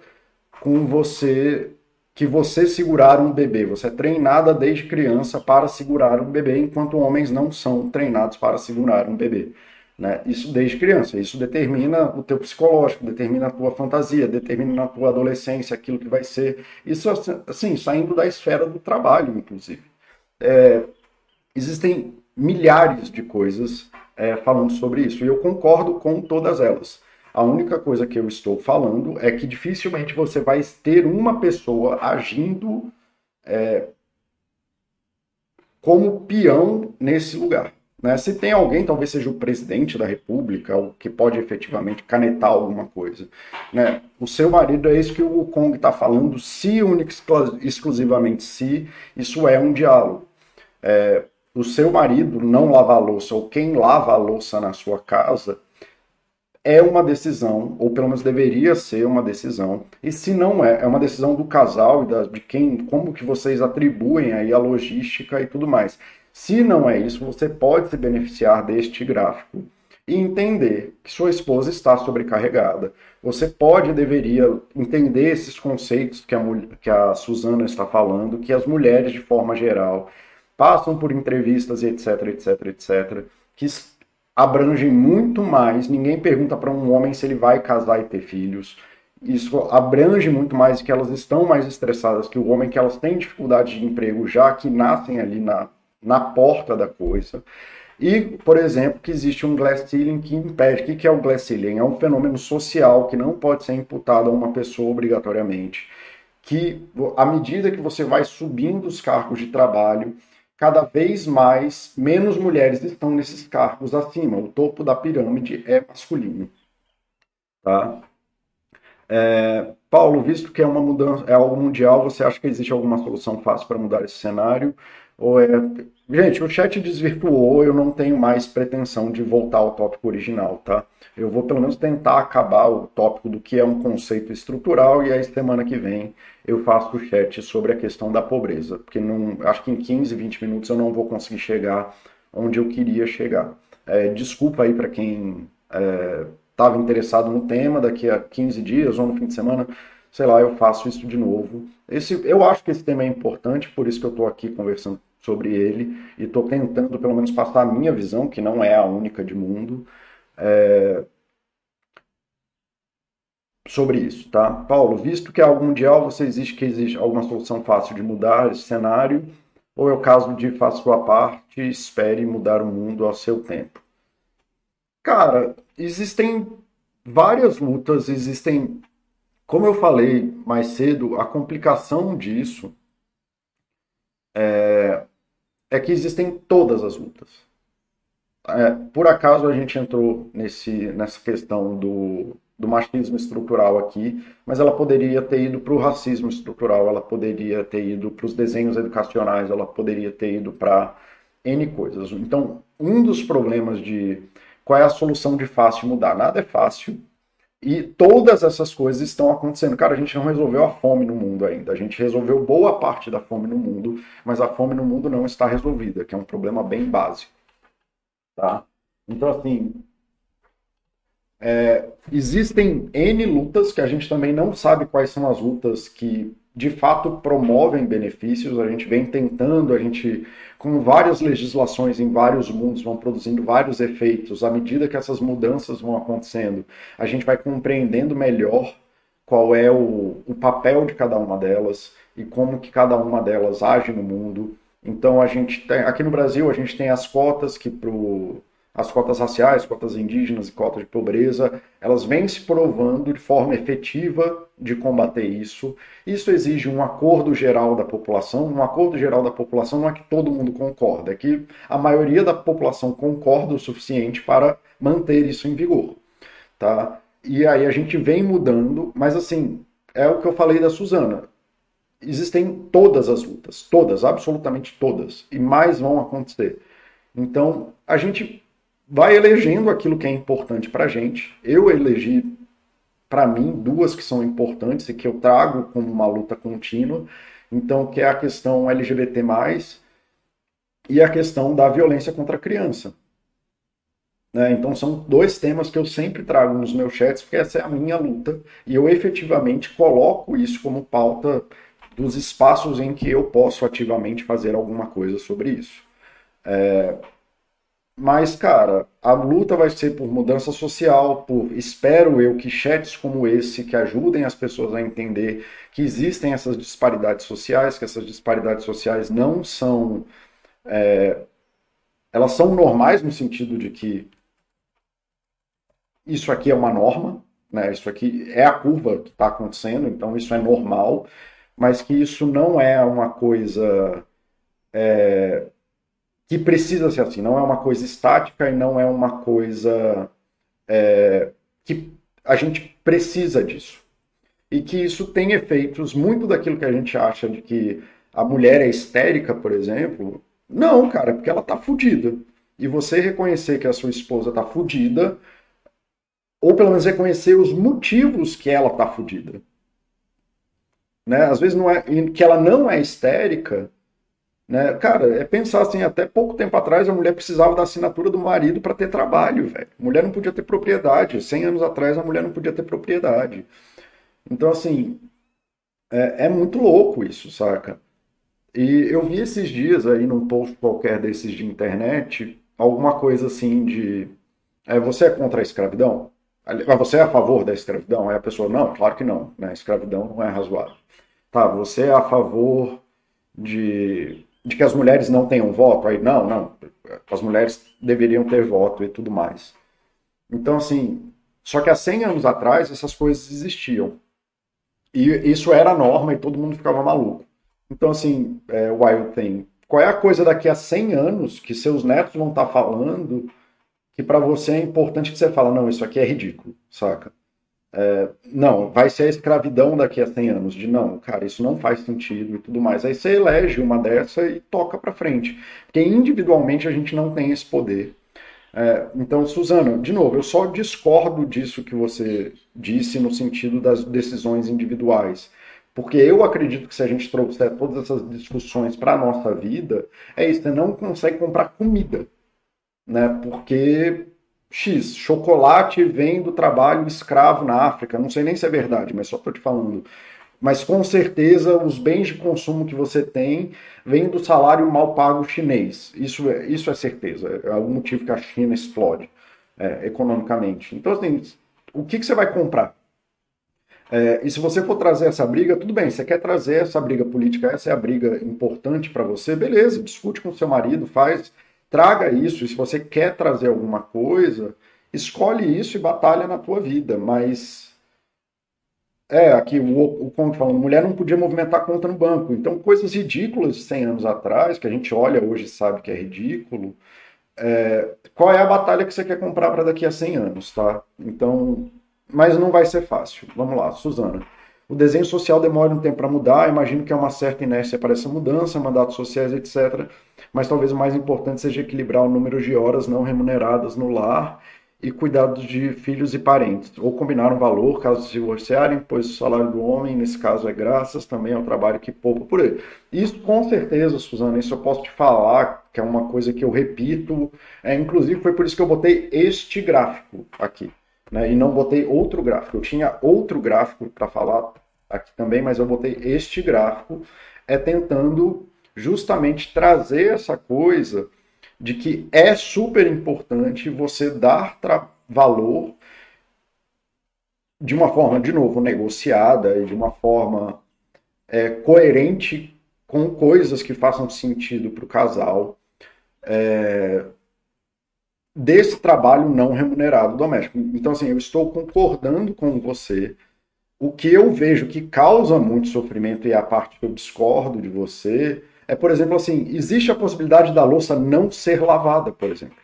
com você que você segurar um bebê. Você é treinada desde criança para segurar um bebê, enquanto homens não são treinados para segurar um bebê. Né? Isso desde criança. Isso determina o teu psicológico, determina a tua fantasia, determina na tua adolescência aquilo que vai ser. Isso, assim, saindo da esfera do trabalho, inclusive. É, existem milhares de coisas é, falando sobre isso, e eu concordo com todas elas. A única coisa que eu estou falando é que dificilmente você vai ter uma pessoa agindo é, como peão nesse lugar. Né? Se tem alguém, talvez seja o presidente da República, o que pode efetivamente canetar alguma coisa. Né? O seu marido é isso que o Kong está falando, se única exclusivamente se, isso é um diálogo. É, o seu marido não lava a louça, ou quem lava a louça na sua casa, é uma decisão, ou pelo menos deveria ser uma decisão, e se não é, é uma decisão do casal e da, de quem, como que vocês atribuem aí a logística e tudo mais. Se não é isso, você pode se beneficiar deste gráfico e entender que sua esposa está sobrecarregada. Você pode e deveria entender esses conceitos que a, que a Suzana está falando, que as mulheres, de forma geral, passam por entrevistas e etc, etc, etc, que abrangem muito mais. Ninguém pergunta para um homem se ele vai casar e ter filhos. Isso abrange muito mais que elas estão mais estressadas que o homem, que elas têm dificuldade de emprego já que nascem ali na na porta da coisa. E, por exemplo, que existe um glass ceiling que impede. O que é o glass ceiling? É um fenômeno social que não pode ser imputado a uma pessoa obrigatoriamente. Que, à medida que você vai subindo os cargos de trabalho, cada vez mais, menos mulheres estão nesses cargos acima. O topo da pirâmide é masculino. Tá? É, Paulo, visto que é uma mudança, é algo mundial, você acha que existe alguma solução fácil para mudar esse cenário? Ou é... Gente, o chat desvirtuou, eu não tenho mais pretensão de voltar ao tópico original, tá? Eu vou pelo menos tentar acabar o tópico do que é um conceito estrutural e aí semana que vem eu faço o chat sobre a questão da pobreza, porque não, acho que em 15, 20 minutos eu não vou conseguir chegar onde eu queria chegar. É, desculpa aí para quem estava é, interessado no tema, daqui a 15 dias ou no fim de semana sei lá, eu faço isso de novo. Esse, eu acho que esse tema é importante, por isso que eu estou aqui conversando sobre ele e estou tentando pelo menos passar a minha visão, que não é a única de mundo, é... sobre isso, tá? Paulo, visto que é algo mundial, você existe que existe alguma solução fácil de mudar esse cenário, ou é o caso de faça sua parte, espere mudar o mundo ao seu tempo? Cara, existem várias lutas, existem, como eu falei mais cedo, a complicação disso é, é que existem todas as lutas. É, por acaso a gente entrou nesse, nessa questão do, do machismo estrutural aqui, mas ela poderia ter ido para o racismo estrutural, ela poderia ter ido para os desenhos educacionais, ela poderia ter ido para N coisas. Então, um dos problemas de qual é a solução de fácil mudar? Nada é fácil, e todas essas coisas estão acontecendo. Cara, a gente não resolveu a fome no mundo ainda. A gente resolveu boa parte da fome no mundo, mas a fome no mundo não está resolvida, que é um problema bem básico. Tá? Então, assim, é, existem N lutas que a gente também não sabe quais são as lutas que de fato promovem benefícios. A gente vem tentando, a gente, com várias legislações em vários mundos, vão produzindo vários efeitos. À medida que essas mudanças vão acontecendo, a gente vai compreendendo melhor qual é o, o papel de cada uma delas e como que cada uma delas age no mundo. Então a gente tem, aqui no Brasil a gente tem as cotas que as cotas raciais, cotas indígenas e cotas de pobreza, elas vêm se provando de forma efetiva de combater isso. Isso exige um acordo geral da população. Um acordo geral da população não é que todo mundo concorda, é que a maioria da população concorda o suficiente para manter isso em vigor, tá? E aí a gente vem mudando, mas assim, é o que eu falei da Suzana. Existem todas as lutas, todas, absolutamente todas, e mais vão acontecer. Então, a gente vai elegendo aquilo que é importante para gente. Eu elegi, para mim, duas que são importantes e que eu trago como uma luta contínua. Então, que é a questão LGBT+, e a questão da violência contra a criança. Né? Então, são dois temas que eu sempre trago nos meus chats, porque essa é a minha luta, e eu efetivamente coloco isso como pauta dos espaços em que eu posso ativamente fazer alguma coisa sobre isso. É, mas, cara, a luta vai ser por mudança social, por, espero eu, que chats como esse, que ajudem as pessoas a entender que existem essas disparidades sociais, que essas disparidades sociais não são. É, elas são normais no sentido de que isso aqui é uma norma, né? isso aqui é a curva que está acontecendo, então isso é normal, mas que isso não é uma coisa. É, que precisa ser assim, não é uma coisa estática e não é uma coisa é, que a gente precisa disso. E que isso tem efeitos, muito daquilo que a gente acha de que a mulher é histérica, por exemplo. Não, cara, porque ela tá fudida. E você reconhecer que a sua esposa tá fudida, ou pelo menos reconhecer os motivos que ela tá fudida. Né? Às vezes não é que ela não é histérica, né? Cara, é pensar assim, até pouco tempo atrás a mulher precisava da assinatura do marido para ter trabalho, velho. Mulher não podia ter propriedade. 100 anos atrás a mulher não podia ter propriedade. Então, assim, é, é muito louco isso, saca? E eu vi esses dias aí num post qualquer desses de internet, alguma coisa assim de. É, você é contra a escravidão? Você é a favor da escravidão? Aí a pessoa, não, claro que não, né? Escravidão não é razoável. Tá, você é a favor de de que as mulheres não tenham voto, aí não, não, as mulheres deveriam ter voto e tudo mais. Então, assim, só que há 100 anos atrás essas coisas existiam. E isso era a norma e todo mundo ficava maluco. Então, assim, é, Wild Thing, qual é a coisa daqui a 100 anos que seus netos vão estar falando que para você é importante que você fala, não, isso aqui é ridículo, saca? É, não, vai ser a escravidão daqui a 100 anos, de não, cara, isso não faz sentido e tudo mais. Aí você elege uma dessa e toca para frente. Porque individualmente a gente não tem esse poder. É, então, Suzana, de novo, eu só discordo disso que você disse no sentido das decisões individuais. Porque eu acredito que se a gente trouxer todas essas discussões para a nossa vida, é isso, você não consegue comprar comida. Né? Porque X, chocolate vem do trabalho escravo na África. Não sei nem se é verdade, mas só estou te falando. Mas com certeza os bens de consumo que você tem vêm do salário mal pago chinês. Isso é, isso é certeza. É o motivo que a China explode é, economicamente. Então, assim, o que, que você vai comprar? É, e se você for trazer essa briga, tudo bem, você quer trazer essa briga política, essa é a briga importante para você, beleza, discute com seu marido, faz traga isso. E se você quer trazer alguma coisa, escolhe isso e batalha na tua vida. Mas é, aqui o, o Conte falando, mulher não podia movimentar conta no banco. Então, coisas ridículas de 100 anos atrás, que a gente olha hoje e sabe que é ridículo. É, qual é a batalha que você quer comprar para daqui a 100 anos, tá? Então, mas não vai ser fácil. Vamos lá, Suzana. O desenho social demora um tempo para mudar, imagino que é uma certa inércia para essa mudança, mandatos sociais, etc. Mas talvez o mais importante seja equilibrar o número de horas não remuneradas no lar e cuidados de filhos e parentes, ou combinar um valor caso se divorciarem, pois o salário do homem, nesse caso, é graças também ao trabalho que poupa por ele. Isso com certeza, Suzana, isso eu posso te falar, que é uma coisa que eu repito, é, inclusive foi por isso que eu botei este gráfico aqui né, e não botei outro gráfico. Eu tinha outro gráfico para falar aqui também, mas eu botei este gráfico, é tentando justamente trazer essa coisa de que é super importante você dar valor de uma forma, de novo, negociada e de uma forma é, coerente com coisas que façam sentido para o casal é, desse trabalho não remunerado doméstico. Então, assim, eu estou concordando com você. O que eu vejo que causa muito sofrimento e a parte que eu discordo de você é, por exemplo, assim, existe a possibilidade da louça não ser lavada, por exemplo.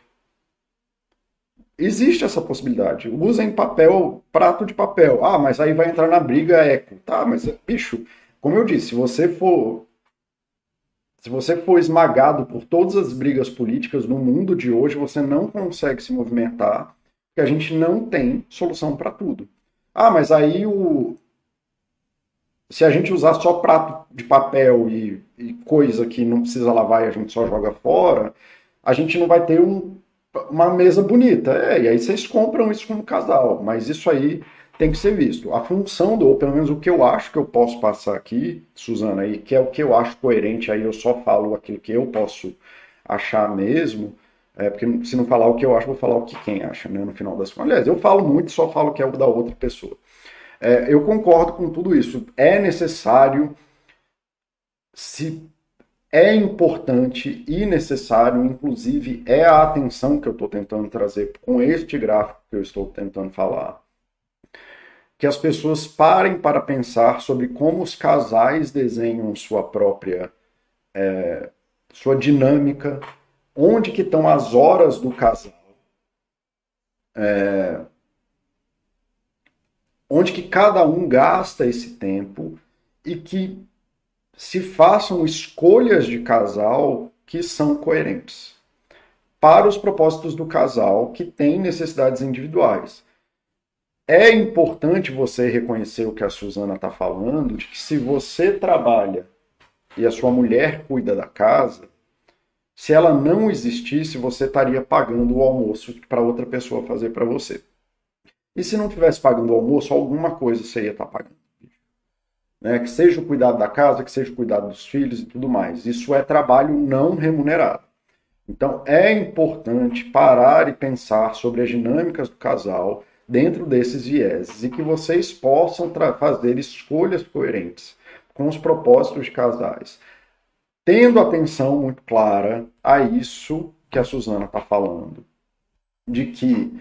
Existe essa possibilidade. Usem papel, prato de papel. Ah, mas aí vai entrar na briga eco. Tá, mas bicho, como eu disse, se você for se você for esmagado por todas as brigas políticas no mundo de hoje, você não consegue se movimentar, porque a gente não tem solução para tudo. Ah, mas aí o se a gente usar só prato de papel e, e, coisa que não precisa lavar e a gente só joga fora, a gente não vai ter um, uma mesa bonita. É, e aí vocês compram isso como casal, mas isso aí tem que ser visto. A função do, ou pelo menos o que eu acho que eu posso passar aqui, Suzana, e que é o que eu acho coerente, aí eu só falo aquilo que eu posso achar mesmo, é, porque se não falar o que eu acho, vou falar o que quem acha, né, no final das contas. Aliás, eu falo muito, só falo o que é o da outra pessoa. É, eu concordo com tudo isso. É necessário, se é importante e necessário, inclusive é a atenção que eu estou tentando trazer com este gráfico que eu estou tentando falar que as pessoas parem para pensar sobre como os casais desenham sua própria é, sua dinâmica, onde que estão as horas do casal, é, onde que cada um gasta esse tempo e que se façam escolhas de casal que são coerentes para os propósitos do casal que tem necessidades individuais é importante você reconhecer o que a Suzana está falando, de que se você trabalha e a sua mulher cuida da casa, se ela não existisse, você estaria pagando o almoço para outra pessoa fazer para você. E se não tivesse pagando o almoço, alguma coisa você ia estar tá pagando. Né? Que seja o cuidado da casa, que seja o cuidado dos filhos e tudo mais. Isso é trabalho não remunerado. Então é importante parar e pensar sobre as dinâmicas do casal dentro desses vieses e que vocês possam fazer escolhas coerentes com os propósitos de casais, tendo atenção muito clara a isso que a Suzana está falando, de que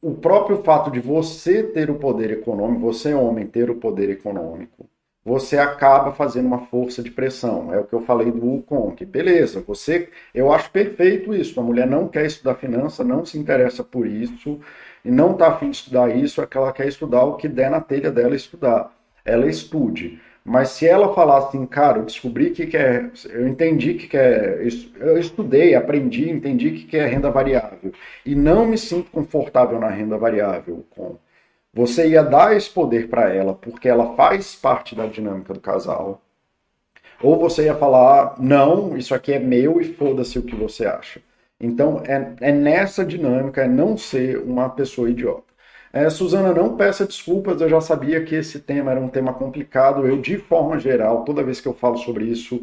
o próprio fato de você ter o poder econômico, você homem ter o poder econômico, você acaba fazendo uma força de pressão. É o que eu falei do Wukong. Beleza, você, eu acho perfeito isso. A mulher não quer estudar finança, não se interessa por isso e não está afim de estudar isso, é que ela quer estudar o que der na telha dela estudar. Ela estude. Mas se ela falar assim, cara, eu descobri que, que é, eu entendi que, que é, eu estudei, aprendi, entendi que, que é renda variável e não me sinto confortável na renda variável com você ia dar esse poder para ela porque ela faz parte da dinâmica do casal. Ou você ia falar, não, isso aqui é meu e foda-se o que você acha. Então é, é nessa dinâmica, é não ser uma pessoa idiota. É, Suzana, não peça desculpas, eu já sabia que esse tema era um tema complicado. Eu, de forma geral, toda vez que eu falo sobre isso,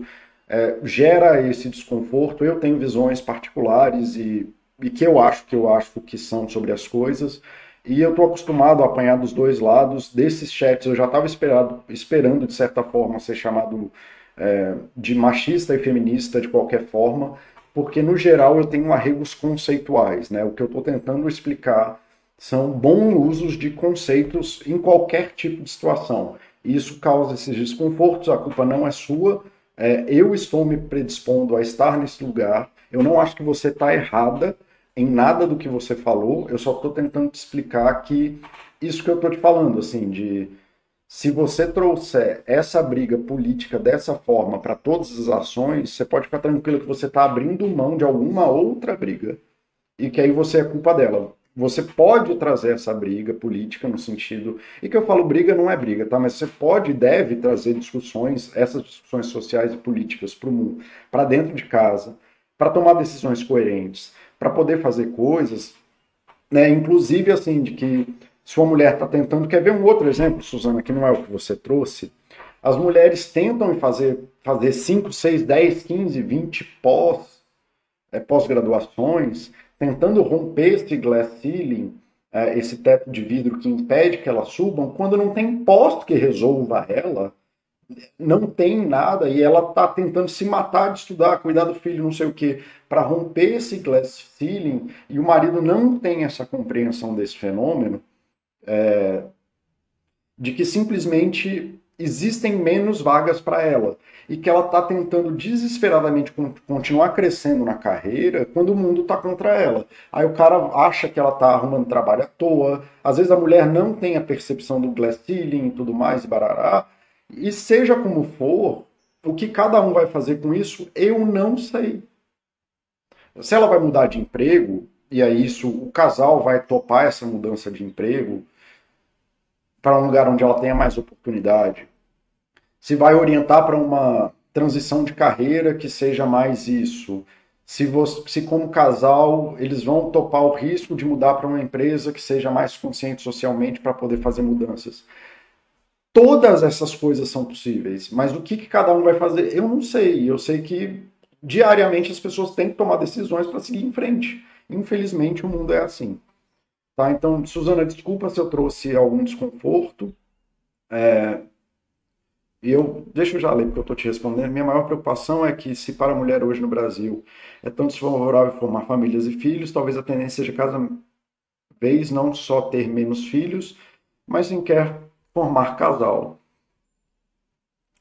é, gera esse desconforto. Eu tenho visões particulares e, e que eu acho que eu acho que são sobre as coisas. E eu estou acostumado a apanhar dos dois lados. Desses chats eu já estava esperando, de certa forma, ser chamado é, de machista e feminista de qualquer forma, porque no geral eu tenho arregos conceituais. Né? O que eu estou tentando explicar são bons usos de conceitos em qualquer tipo de situação. E isso causa esses desconfortos, a culpa não é sua. É, eu estou me predispondo a estar nesse lugar. Eu não acho que você está errada em nada do que você falou, eu só estou tentando te explicar que isso que eu estou te falando, assim, de se você trouxer essa briga política dessa forma para todas as ações, você pode ficar tranquilo que você está abrindo mão de alguma outra briga e que aí você é culpa dela. Você pode trazer essa briga política no sentido. E que eu falo briga não é briga, tá? Mas você pode e deve trazer discussões, essas discussões sociais e políticas para o mundo, para dentro de casa, para tomar decisões coerentes para poder fazer coisas, né? Inclusive assim de que se uma mulher está tentando, quer ver um outro exemplo, Suzana, que não é o que você trouxe? As mulheres tentam fazer fazer 5, 6, 10, 15, 20 pós é, pós-graduações, tentando romper esse glass ceiling é, esse teto de vidro que impede que elas subam, quando não tem posto que resolva ela, não tem nada e ela está tentando se matar de estudar, cuidar do filho, não sei o que, para romper esse glass ceiling e o marido não tem essa compreensão desse fenômeno, é, de que simplesmente existem menos vagas para ela e que ela está tentando desesperadamente continuar crescendo na carreira quando o mundo está contra ela. Aí o cara acha que ela está arrumando trabalho à toa, às vezes a mulher não tem a percepção do glass ceiling e tudo mais, e barará, e seja como for, o que cada um vai fazer com isso, eu não sei. Se ela vai mudar de emprego, e aí isso, o casal vai topar essa mudança de emprego para um lugar onde ela tenha mais oportunidade. Se vai orientar para uma transição de carreira que seja mais isso. Se, você, se como casal eles vão topar o risco de mudar para uma empresa que seja mais consciente socialmente para poder fazer mudanças. Todas essas coisas são possíveis, mas o que, que cada um vai fazer, eu não sei. Eu sei que diariamente as pessoas têm que tomar decisões para seguir em frente. Infelizmente, o mundo é assim. Tá? Então, Suzana, desculpa se eu trouxe algum desconforto. É, eu, deixa eu já ler porque eu estou te respondendo. Minha maior preocupação é que, se para a mulher hoje no Brasil é tão desfavorável formar famílias e filhos, talvez a tendência seja cada vez não só ter menos filhos, mas sim quer formar casal.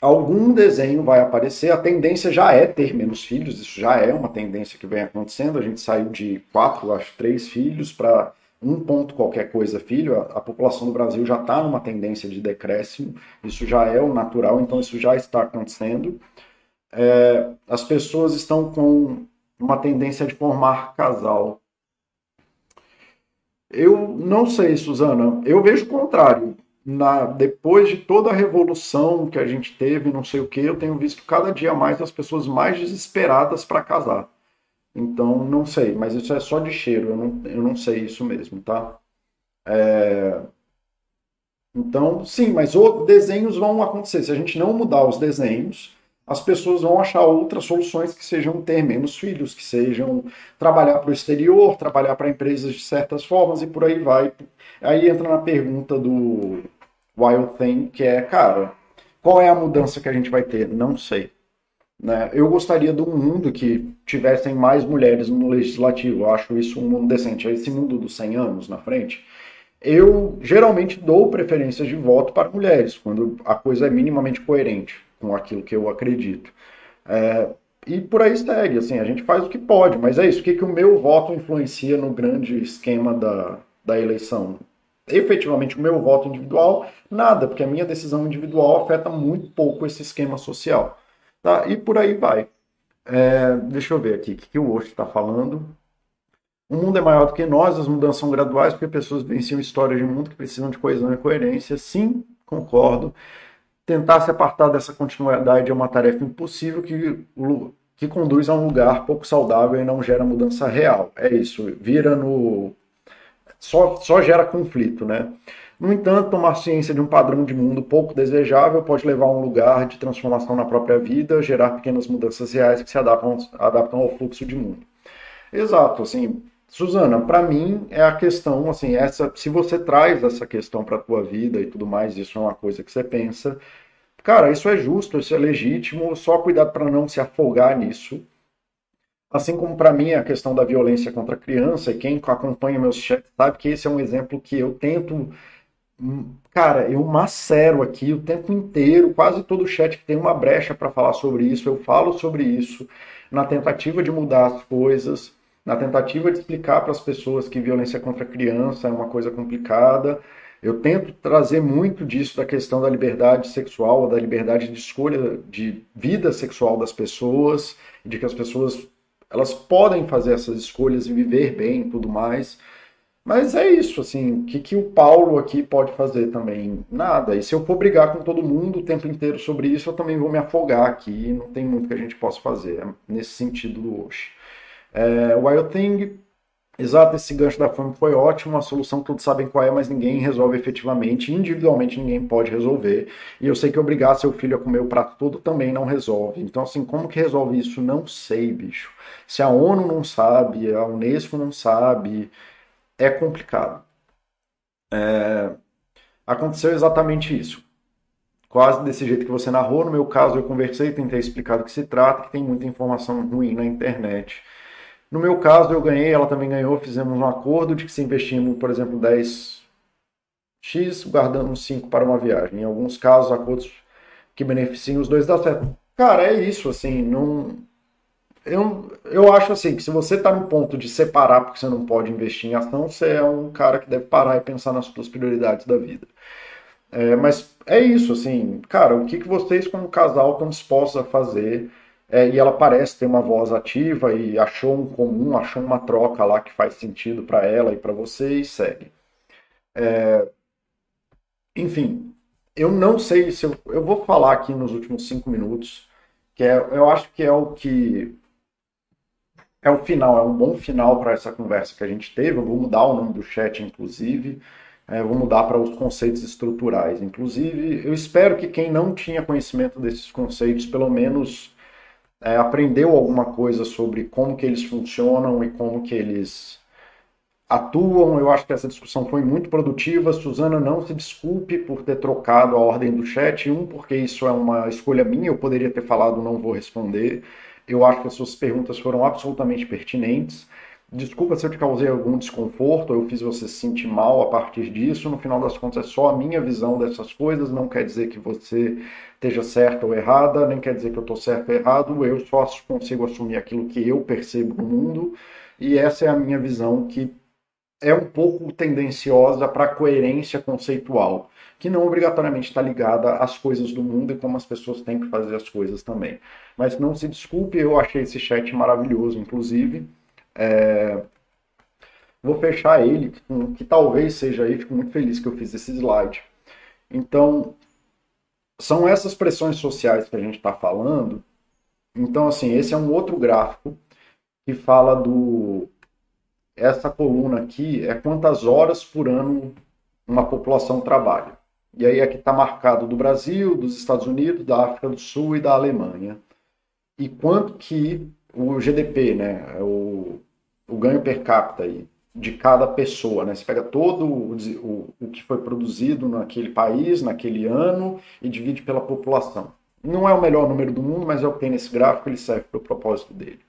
Algum desenho vai aparecer, a tendência já é ter menos filhos, isso já é uma tendência que vem acontecendo. A gente saiu de quatro, acho, três filhos para um ponto qualquer coisa filho. A, a população do Brasil já está numa tendência de decréscimo, isso já é o natural, então isso já está acontecendo. É, as pessoas estão com uma tendência de formar casal. Eu não sei, Suzana. Eu vejo o contrário na, depois de toda a revolução que a gente teve, não sei o que, eu tenho visto cada dia mais as pessoas mais desesperadas para casar. Então, não sei, mas isso é só de cheiro, eu não, eu não sei isso mesmo, tá? É... Então, sim, mas os desenhos vão acontecer. Se a gente não mudar os desenhos, as pessoas vão achar outras soluções que sejam ter menos filhos, que sejam trabalhar para o exterior, trabalhar para empresas de certas formas e por aí vai. Aí entra na pergunta do Wild Thing, que é, cara, qual é a mudança que a gente vai ter? Não sei. Né? Eu gostaria de um mundo que tivessem mais mulheres no legislativo. Eu acho isso um mundo decente. Esse mundo dos 100 anos na frente. Eu geralmente dou preferências de voto para mulheres, quando a coisa é minimamente coerente com aquilo que eu acredito. É, e por aí segue, assim, a gente faz o que pode, mas é isso. O que, que o meu voto influencia no grande esquema da, da eleição? efetivamente o meu voto individual, nada, porque a minha decisão individual afeta muito pouco esse esquema social. Tá? E por aí vai. É, deixa eu ver aqui o que, que o Osho está falando. O mundo é maior do que nós, as mudanças são graduais, porque pessoas venciam histórias de mundo que precisam de coesão e coerência. Sim, concordo. Tentar se apartar dessa continuidade é uma tarefa impossível que, que conduz a um lugar pouco saudável e não gera mudança real. É isso, vira no só, só gera conflito, né? No entanto, tomar ciência de um padrão de mundo pouco desejável pode levar a um lugar de transformação na própria vida, gerar pequenas mudanças reais que se adaptam, adaptam ao fluxo de mundo. Exato, assim, Suzana, para mim é a questão, assim, essa, se você traz essa questão para a tua vida e tudo mais, isso é uma coisa que você pensa, cara, isso é justo, isso é legítimo, só cuidado para não se afogar nisso, Assim como para mim a questão da violência contra a criança, e quem acompanha meus chats sabe que esse é um exemplo que eu tento. Hum, cara, eu macero aqui o tempo inteiro, quase todo chat que tem uma brecha para falar sobre isso, eu falo sobre isso, na tentativa de mudar as coisas, na tentativa de explicar para as pessoas que violência contra a criança é uma coisa complicada. Eu tento trazer muito disso da questão da liberdade sexual, da liberdade de escolha de vida sexual das pessoas, de que as pessoas elas podem fazer essas escolhas e viver bem e tudo mais. Mas é isso, assim, o que, que o Paulo aqui pode fazer também? Nada. E se eu for brigar com todo mundo o tempo inteiro sobre isso, eu também vou me afogar aqui, não tem muito que a gente possa fazer, é nesse sentido do Osh. É, Wild Thing, exato, esse gancho da fome foi ótimo, a solução todos sabem qual é, mas ninguém resolve efetivamente, individualmente ninguém pode resolver. E eu sei que obrigar seu filho a comer o prato todo também não resolve. Então, assim, como que resolve isso? Não sei, bicho. Se a ONU não sabe, a Unesco não sabe, é complicado. É, aconteceu exatamente isso. Quase desse jeito que você narrou. No meu caso, eu conversei, tentei explicar do que se trata, que tem muita informação ruim na internet. No meu caso, eu ganhei, ela também ganhou, fizemos um acordo de que se investimos, por exemplo, 10 X, guardando 5 para uma viagem. Em alguns casos, acordos que beneficiam os dois dá certo. Cara, é isso, assim, não. Eu, eu acho assim que se você está no ponto de separar porque você não pode investir em ação, você é um cara que deve parar e pensar nas suas prioridades da vida. É, mas é isso, assim, cara, o que, que vocês como casal estão dispostos a fazer? É, e ela parece ter uma voz ativa e achou um comum, achou uma troca lá que faz sentido para ela e para você e segue. É, enfim, eu não sei se eu, eu vou falar aqui nos últimos cinco minutos, que é, eu acho que é o que é o final, é um bom final para essa conversa que a gente teve. Eu vou mudar o nome do chat, inclusive. É, vou mudar para os conceitos estruturais. Inclusive, eu espero que quem não tinha conhecimento desses conceitos, pelo menos é, aprendeu alguma coisa sobre como que eles funcionam e como que eles atuam. Eu acho que essa discussão foi muito produtiva. Suzana, não se desculpe por ter trocado a ordem do chat. Um, porque isso é uma escolha minha, eu poderia ter falado não vou responder. Eu acho que as suas perguntas foram absolutamente pertinentes. Desculpa se eu te causei algum desconforto, eu fiz você se sentir mal a partir disso. No final das contas, é só a minha visão dessas coisas. Não quer dizer que você esteja certa ou errada, nem quer dizer que eu estou certo ou errado. Eu só consigo assumir aquilo que eu percebo no mundo. E essa é a minha visão, que é um pouco tendenciosa para a coerência conceitual, que não obrigatoriamente está ligada às coisas do mundo e como as pessoas têm que fazer as coisas também. Mas não se desculpe, eu achei esse chat maravilhoso, inclusive. É... Vou fechar ele, que, talvez seja aí, fico muito feliz que eu fiz esse slide. Então, são essas pressões sociais que a gente está falando. Então, assim, esse é um outro gráfico que fala do. Essa coluna aqui é quantas horas por ano uma população trabalha. E aí aqui está marcado do Brasil, dos Estados Unidos, da África do Sul e da Alemanha. E quanto que o GDP, né, o, o ganho per capita aí, de cada pessoa, né? Você pega todo o, o, o que foi produzido naquele país, naquele ano, e divide pela população. Não é o melhor número do mundo, mas é o que tem nesse gráfico, ele serve para o propósito dele.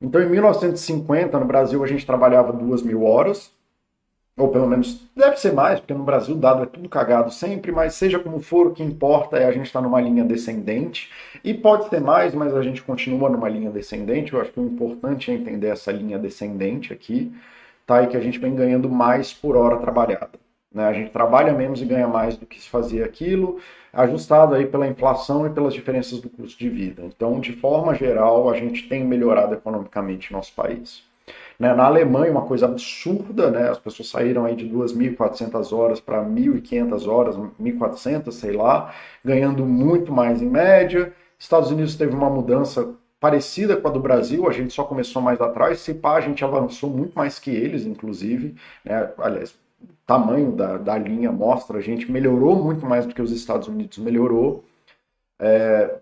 Então, em 1950, no Brasil, a gente trabalhava duas mil horas, ou pelo menos deve ser mais, porque no Brasil o dado é tudo cagado sempre, mas seja como for, o que importa é a gente estar tá numa linha descendente, e pode ser mais, mas a gente continua numa linha descendente, eu acho que o importante é entender essa linha descendente aqui, tá? E que a gente vem ganhando mais por hora trabalhada. Né? A gente trabalha menos e ganha mais do que se fazia aquilo, ajustado aí pela inflação e pelas diferenças do custo de vida. Então, de forma geral, a gente tem melhorado economicamente nosso país. Né? Na Alemanha, uma coisa absurda, né? as pessoas saíram aí de 2.400 horas para 1.500 horas, 1.400, sei lá, ganhando muito mais em média. Estados Unidos teve uma mudança parecida com a do Brasil, a gente só começou mais atrás, se pá, a gente avançou muito mais que eles, inclusive, né? aliás, tamanho da, da linha mostra, a gente melhorou muito mais do que os Estados Unidos melhorou, é,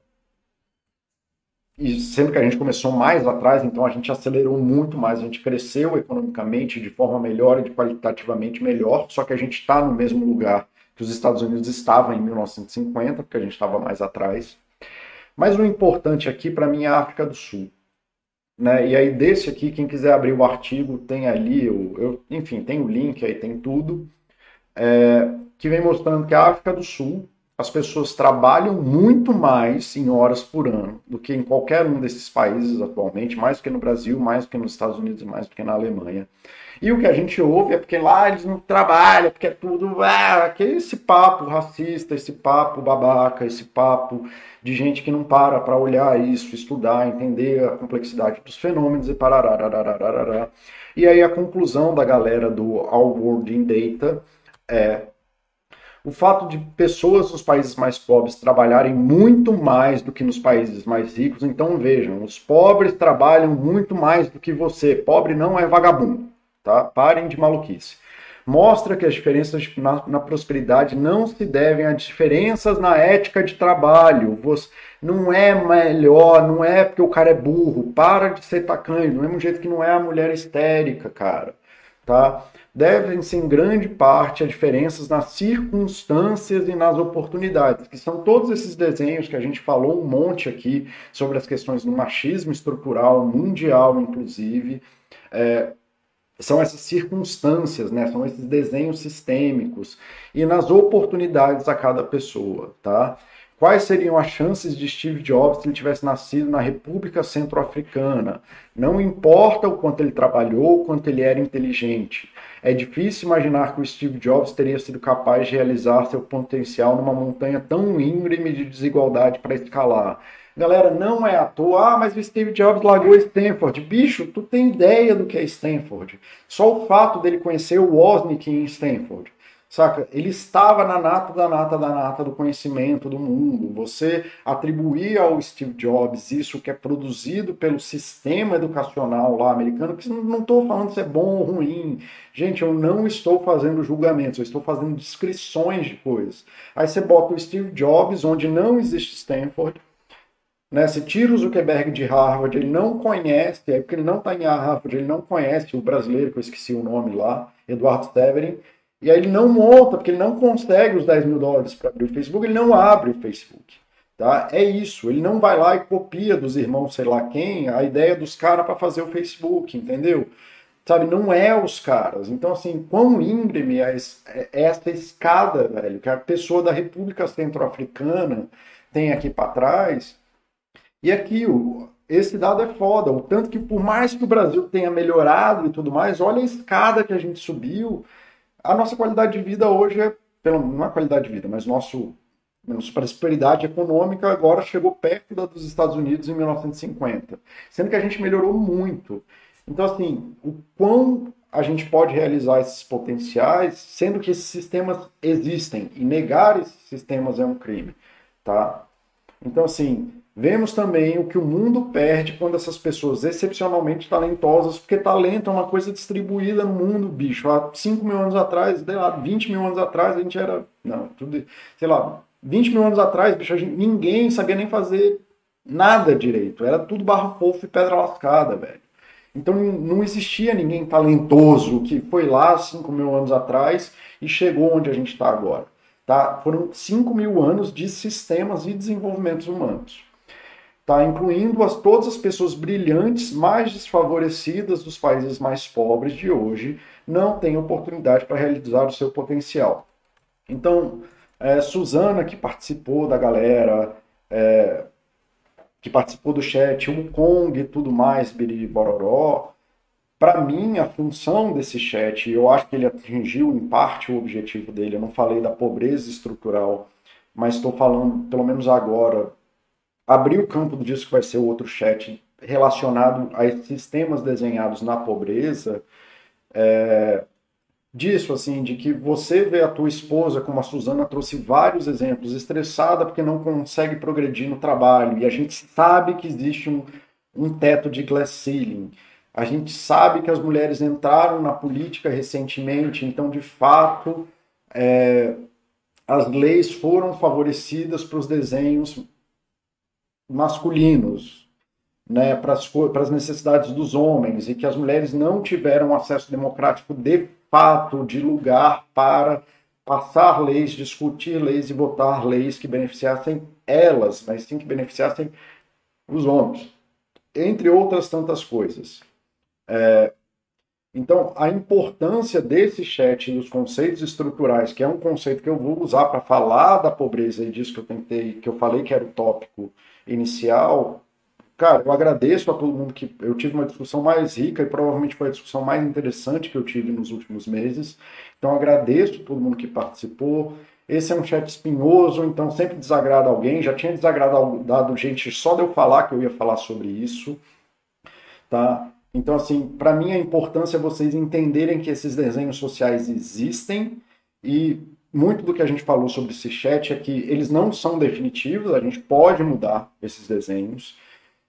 e sendo que a gente começou mais atrás, então a gente acelerou muito mais, a gente cresceu economicamente de forma melhor e de qualitativamente melhor, só que a gente está no mesmo lugar que os Estados Unidos estavam em 1950, porque a gente estava mais atrás. Mas o importante aqui para mim é a África do Sul. Né? E aí desse aqui, quem quiser abrir o artigo, tem ali, eu, eu enfim, tem o link aí, tem tudo, é, que vem mostrando que a África do Sul as pessoas trabalham muito mais em horas por ano do que em qualquer um desses países atualmente, mais do que no Brasil, mais do que nos Estados Unidos, mais do que na Alemanha. E o que a gente ouve é porque lá eles não trabalham, porque é tudo. Ah, que esse papo racista, esse papo babaca, esse papo de gente que não para para olhar isso, estudar, entender a complexidade dos fenômenos e parará. E aí a conclusão da galera do All World in Data é o fato de pessoas nos países mais pobres trabalharem muito mais do que nos países mais ricos. Então vejam, os pobres trabalham muito mais do que você. Pobre não é vagabundo, tá? Parem de maluquice. Mostra que as diferenças na, na prosperidade não se devem a diferenças na ética de trabalho. Você, não é melhor, não é porque o cara é burro. Para de ser tacanho. Do mesmo jeito que não é a mulher histérica, cara. Tá? Devem-se em grande parte a diferenças nas circunstâncias e nas oportunidades, que são todos esses desenhos que a gente falou um monte aqui sobre as questões do machismo estrutural, mundial inclusive. É, são essas circunstâncias, né? São esses desenhos sistêmicos e nas oportunidades a cada pessoa, tá? Quais seriam as chances de Steve Jobs se ele tivesse nascido na República Centro-Africana? Não importa o quanto ele trabalhou, o quanto ele era inteligente. É difícil imaginar que o Steve Jobs teria sido capaz de realizar seu potencial numa montanha tão íngreme de desigualdade para escalar. Galera, não é à toa, ah, mas o Steve Jobs largou Stanford. Bicho, tu tem ideia do que é Stanford. Só o fato dele conhecer o Wozniak em Stanford. Saca? Ele estava na nata da nata da nata do conhecimento do mundo. Você atribuir ao Steve Jobs isso que é produzido pelo sistema educacional lá americano, que não estou falando se é bom ou ruim. Gente, eu não estou fazendo julgamentos, eu estou fazendo descrições de coisas. Aí você bota o Steve Jobs, onde não existe Stanford, né? Tira o Zuckerberg de Harvard, ele não conhece, é porque ele não está em Harvard, ele não conhece o brasileiro, que eu esqueci o nome lá, Eduardo Severin, e aí ele não monta, porque ele não consegue os 10 mil dólares para abrir o Facebook, ele não abre o Facebook. Tá? É isso, ele não vai lá e copia dos irmãos sei lá quem a ideia dos caras para fazer o Facebook, entendeu? Sabe, não é os caras. Então, assim, quão íngreme é, é essa escada, velho, que a pessoa da República Centro-Africana tem aqui para trás, e aqui, esse dado é foda. O tanto que, por mais que o Brasil tenha melhorado e tudo mais, olha a escada que a gente subiu. A nossa qualidade de vida hoje é, pelo, não é qualidade de vida, mas nosso, nossa prosperidade econômica agora chegou perto da dos Estados Unidos em 1950. Sendo que a gente melhorou muito. Então, assim, o quão a gente pode realizar esses potenciais, sendo que esses sistemas existem. E negar esses sistemas é um crime, tá? Então, assim, Vemos também o que o mundo perde quando essas pessoas excepcionalmente talentosas, porque talento é uma coisa distribuída no mundo, bicho. Há 5 mil anos atrás, sei lá, 20 mil anos atrás, a gente era. Não, tudo. Sei lá, 20 mil anos atrás, bicho, gente, ninguém sabia nem fazer nada direito. Era tudo barro fofo e pedra lascada, velho. Então não existia ninguém talentoso que foi lá 5 mil anos atrás e chegou onde a gente está agora. Tá? Foram 5 mil anos de sistemas e desenvolvimentos humanos tá? incluindo as, todas as pessoas brilhantes mais desfavorecidas dos países mais pobres de hoje, não têm oportunidade para realizar o seu potencial. Então, é, Suzana, que participou da galera, é, que participou do chat, o Kong e tudo mais, Biri Bororó, para mim, a função desse chat, eu acho que ele atingiu em parte o objetivo dele. Eu não falei da pobreza estrutural, mas estou falando, pelo menos agora, abrir o campo do disco que vai ser o outro chat relacionado a sistemas desenhados na pobreza, é, disso, assim, de que você vê a tua esposa, como a Suzana trouxe vários exemplos, estressada porque não consegue progredir no trabalho, e a gente sabe que existe um, um teto de glass ceiling, a gente sabe que as mulheres entraram na política recentemente, então, de fato, é, as leis foram favorecidas para os desenhos masculinos, né, para as necessidades dos homens, e que as mulheres não tiveram acesso democrático de fato, de lugar para passar leis, discutir leis e votar leis que beneficiassem elas, mas sim que beneficiassem os homens, entre outras tantas coisas. É, então, a importância desse chat e dos conceitos estruturais, que é um conceito que eu vou usar para falar da pobreza e disso que eu tentei, que eu falei que era o tópico inicial, cara, eu agradeço a todo mundo que eu tive uma discussão mais rica e provavelmente foi a discussão mais interessante que eu tive nos últimos meses. Então agradeço a todo mundo que participou. Esse é um chat espinhoso, então sempre desagrada alguém. Já tinha desagradado gente só de eu falar que eu ia falar sobre isso, tá? Então assim, para mim a importância é vocês entenderem que esses desenhos sociais existem e muito do que a gente falou sobre esse chat é que eles não são definitivos, a gente pode mudar esses desenhos,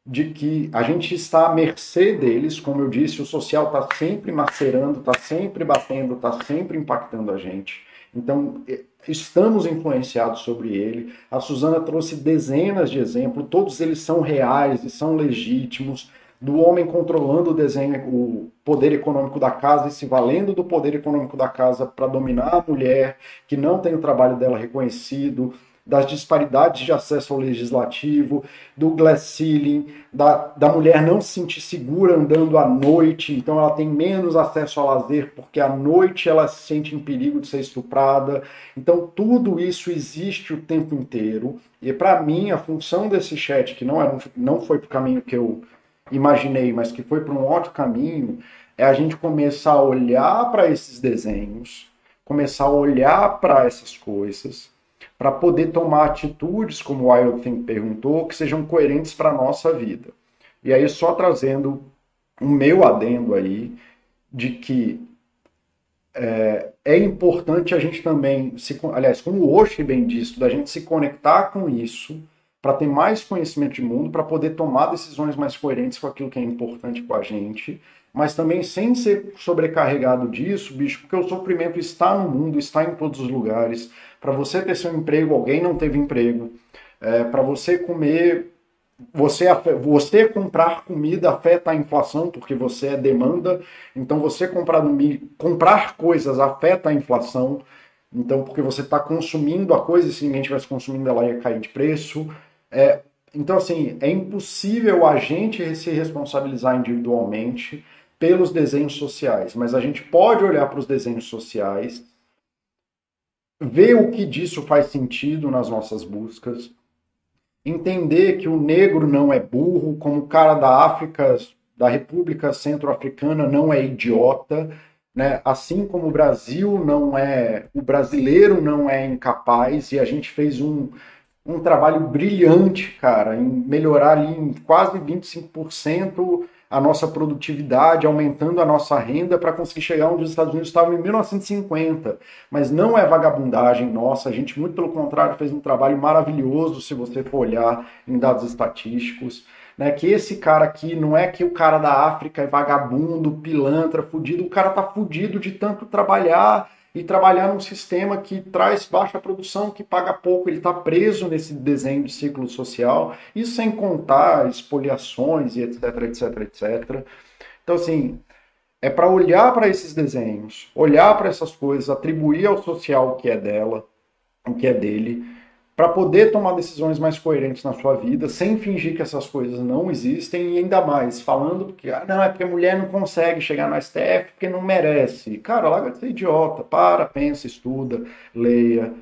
de que a gente está à mercê deles, como eu disse, o social está sempre macerando, está sempre batendo, está sempre impactando a gente. Então, estamos influenciados sobre ele. A Suzana trouxe dezenas de exemplos, todos eles são reais e são legítimos.
Do homem controlando o desenho, o poder econômico da casa e se valendo do poder econômico da casa para dominar a mulher, que não tem o trabalho dela reconhecido, das disparidades de acesso ao legislativo, do glass ceiling, da, da mulher não se sentir segura andando à noite, então ela tem menos acesso ao lazer porque à noite ela se sente em perigo de ser estuprada. Então tudo isso existe o tempo inteiro. E para mim a função desse chat, que não, era, não foi para o caminho que eu imaginei, mas que foi para um outro caminho, é a gente começar a olhar para esses desenhos, começar a olhar para essas coisas para poder tomar atitudes, como o Wild Think perguntou, que sejam coerentes para a nossa vida. E aí, só trazendo o um meu adendo aí, de que é, é, importante a gente também, se, aliás, como o Oshi bem disse, da gente se conectar com isso, para ter mais conhecimento de mundo, para poder tomar decisões mais coerentes com aquilo que é importante com a gente, mas também sem ser sobrecarregado disso, bicho, porque o sofrimento está no mundo, está em todos os lugares. Para você ter seu emprego, alguém não teve emprego. É, para você comer, você, você comprar comida afeta a inflação, porque você é demanda. Então, você comprar, comprar coisas afeta a inflação. Então, porque você está consumindo a coisa, se ninguém estivesse consumindo, ela ia cair de preço. É, então, assim, é impossível a gente se responsabilizar individualmente pelos desenhos sociais, mas a gente pode olhar para os desenhos sociais, ver o que disso faz sentido nas nossas buscas, entender que o negro não é burro, como o cara da África, da República Centro-Africana não é idiota, né? Assim como o Brasil não é, o brasileiro não é incapaz e a gente fez um um trabalho brilhante, cara, em melhorar ali em quase 25% a nossa produtividade, aumentando a nossa renda para conseguir chegar onde os Estados Unidos estavam em 1950. Mas não é vagabundagem nossa, a gente, muito pelo contrário, fez um trabalho maravilhoso, se você for olhar em dados estatísticos. Né, que esse cara aqui não é que o cara da África é vagabundo, pilantra, fudido, o cara tá fudido de tanto trabalhar e trabalhar num sistema que traz baixa produção, que paga pouco, ele está preso nesse desenho de ciclo social, isso sem contar expoliações e etc, etc, etc. Então, assim, é para olhar para esses desenhos, olhar para essas coisas, atribuir ao social o que é dela, o que é dele, para poder tomar decisões mais coerentes na sua vida, sem fingir que essas coisas não existem e ainda mais falando que ah, não é porque a mulher não consegue chegar no STF porque não merece. Cara, larga de ser idiota, para, pensa, estuda, leia.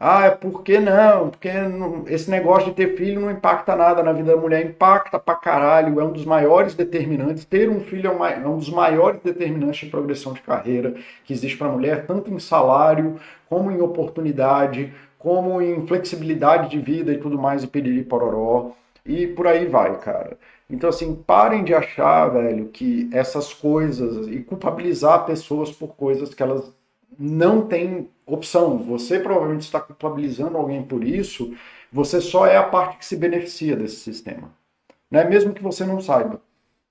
Ah, é porque não? Porque não, esse negócio de ter filho não impacta nada na vida da mulher, impacta pra caralho, é um dos maiores determinantes. Ter um filho é, é um dos maiores determinantes de progressão de carreira que existe para a mulher, tanto em salário como em oportunidade, como em flexibilidade de vida e tudo mais, e piriri pororó, e por aí vai, cara. Então, assim, parem de achar, velho, que essas coisas e culpabilizar pessoas por coisas que elas não têm opção. Você provavelmente está culpabilizando alguém por isso, você só é a parte que se beneficia desse sistema. Né? Mesmo que você não saiba.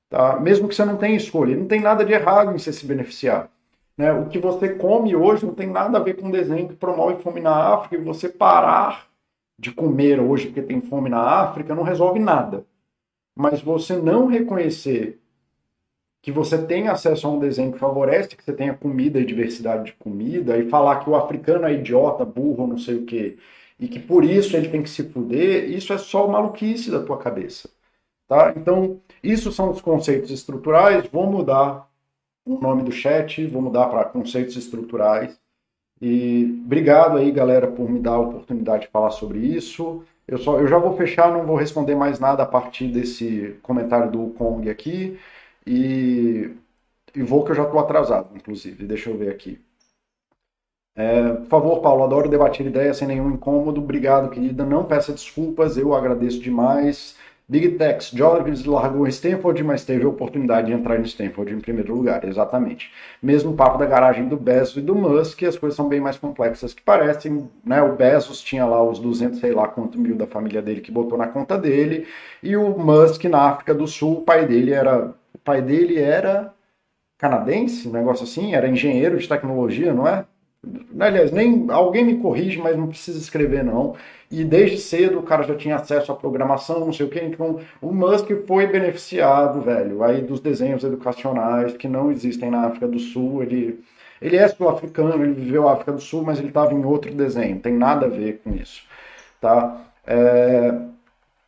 Tá? Mesmo que você não tenha escolha. Não tem nada de errado em você se beneficiar. Né? O que você come hoje não tem nada a ver com um desenho que promove fome na África e você parar de comer hoje porque tem fome na África não resolve nada. Mas você não reconhecer que você tem acesso a um desenho que favorece que você tenha comida e diversidade de comida e falar que o africano é idiota, burro, não sei o quê, e que por isso ele tem que se fuder, isso é só maluquice da tua cabeça. Tá? Então, isso são os conceitos estruturais, vou mudar o nome do chat, vou mudar para conceitos estruturais. E obrigado aí, galera, por me dar a oportunidade de falar sobre isso. Eu, só, eu já vou fechar, não vou responder mais nada a partir desse comentário do Kong aqui. E, e vou que eu já estou atrasado, inclusive. Deixa eu ver aqui. É, por favor, Paulo, adoro debater ideias sem nenhum incômodo. Obrigado, querida. Não peça desculpas, eu agradeço demais. Big Techs, Jarvis largou Stanford, mas teve a oportunidade de entrar em Stanford em primeiro lugar, exatamente. Mesmo papo da garagem do Bezos e do Musk, as coisas são bem mais complexas que parecem, né? O Bezos tinha lá os 200, sei lá quanto mil da família dele que botou na conta dele, e o Musk na África do Sul, o pai dele era, o pai dele era canadense, um negócio assim, era engenheiro de tecnologia, não é? Aliás, nem alguém me corrige, mas não precisa escrever, não. E desde cedo o cara já tinha acesso à programação, não sei o quê. Então, o Musk foi beneficiado, velho, aí dos desenhos educacionais que não existem na África do Sul. Ele, ele é sul-africano, ele viveu na África do Sul, mas ele estava em outro desenho. Tem nada a ver com isso, tá? É,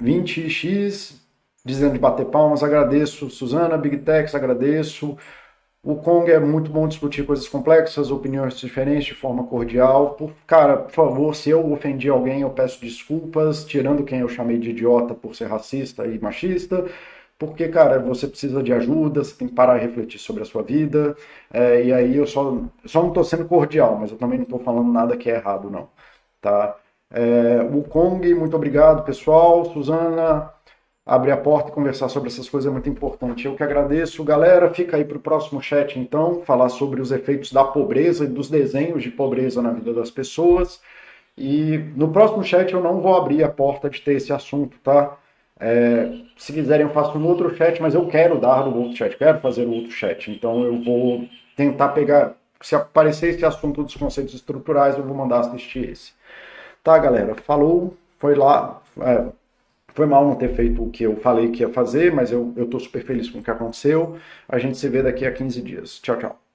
20x dizendo de bater palmas, agradeço. Suzana, Big Techs, agradeço. O Kong é muito bom discutir coisas complexas, opiniões diferentes de forma cordial. Por, cara, por favor, se eu ofendi alguém, eu peço desculpas, tirando quem eu chamei de idiota por ser racista e machista. Porque, cara, você precisa de ajuda, você tem que parar e refletir sobre a sua vida. É, e aí eu só, só não estou sendo cordial, mas eu também não estou falando nada que é errado, não. Tá? É, o Kong, muito obrigado, pessoal. Suzana, abrir a porta e conversar sobre essas coisas é muito importante. Eu que agradeço. Galera, fica aí para o próximo chat, então, falar sobre os efeitos da pobreza e dos desenhos de pobreza na vida das pessoas. E no próximo chat eu não vou abrir a porta de ter esse assunto, tá? É, se quiserem eu faço um outro chat, mas eu quero dar no outro chat, quero fazer um outro chat. Então eu vou tentar pegar, se aparecer esse assunto dos conceitos estruturais, eu vou mandar assistir esse. Tá, galera? Falou, foi lá. É, foi mal não ter feito o que eu falei que ia fazer, mas eu, tô super feliz com o que aconteceu. A gente se vê daqui a 15 dias. Tchau, tchau.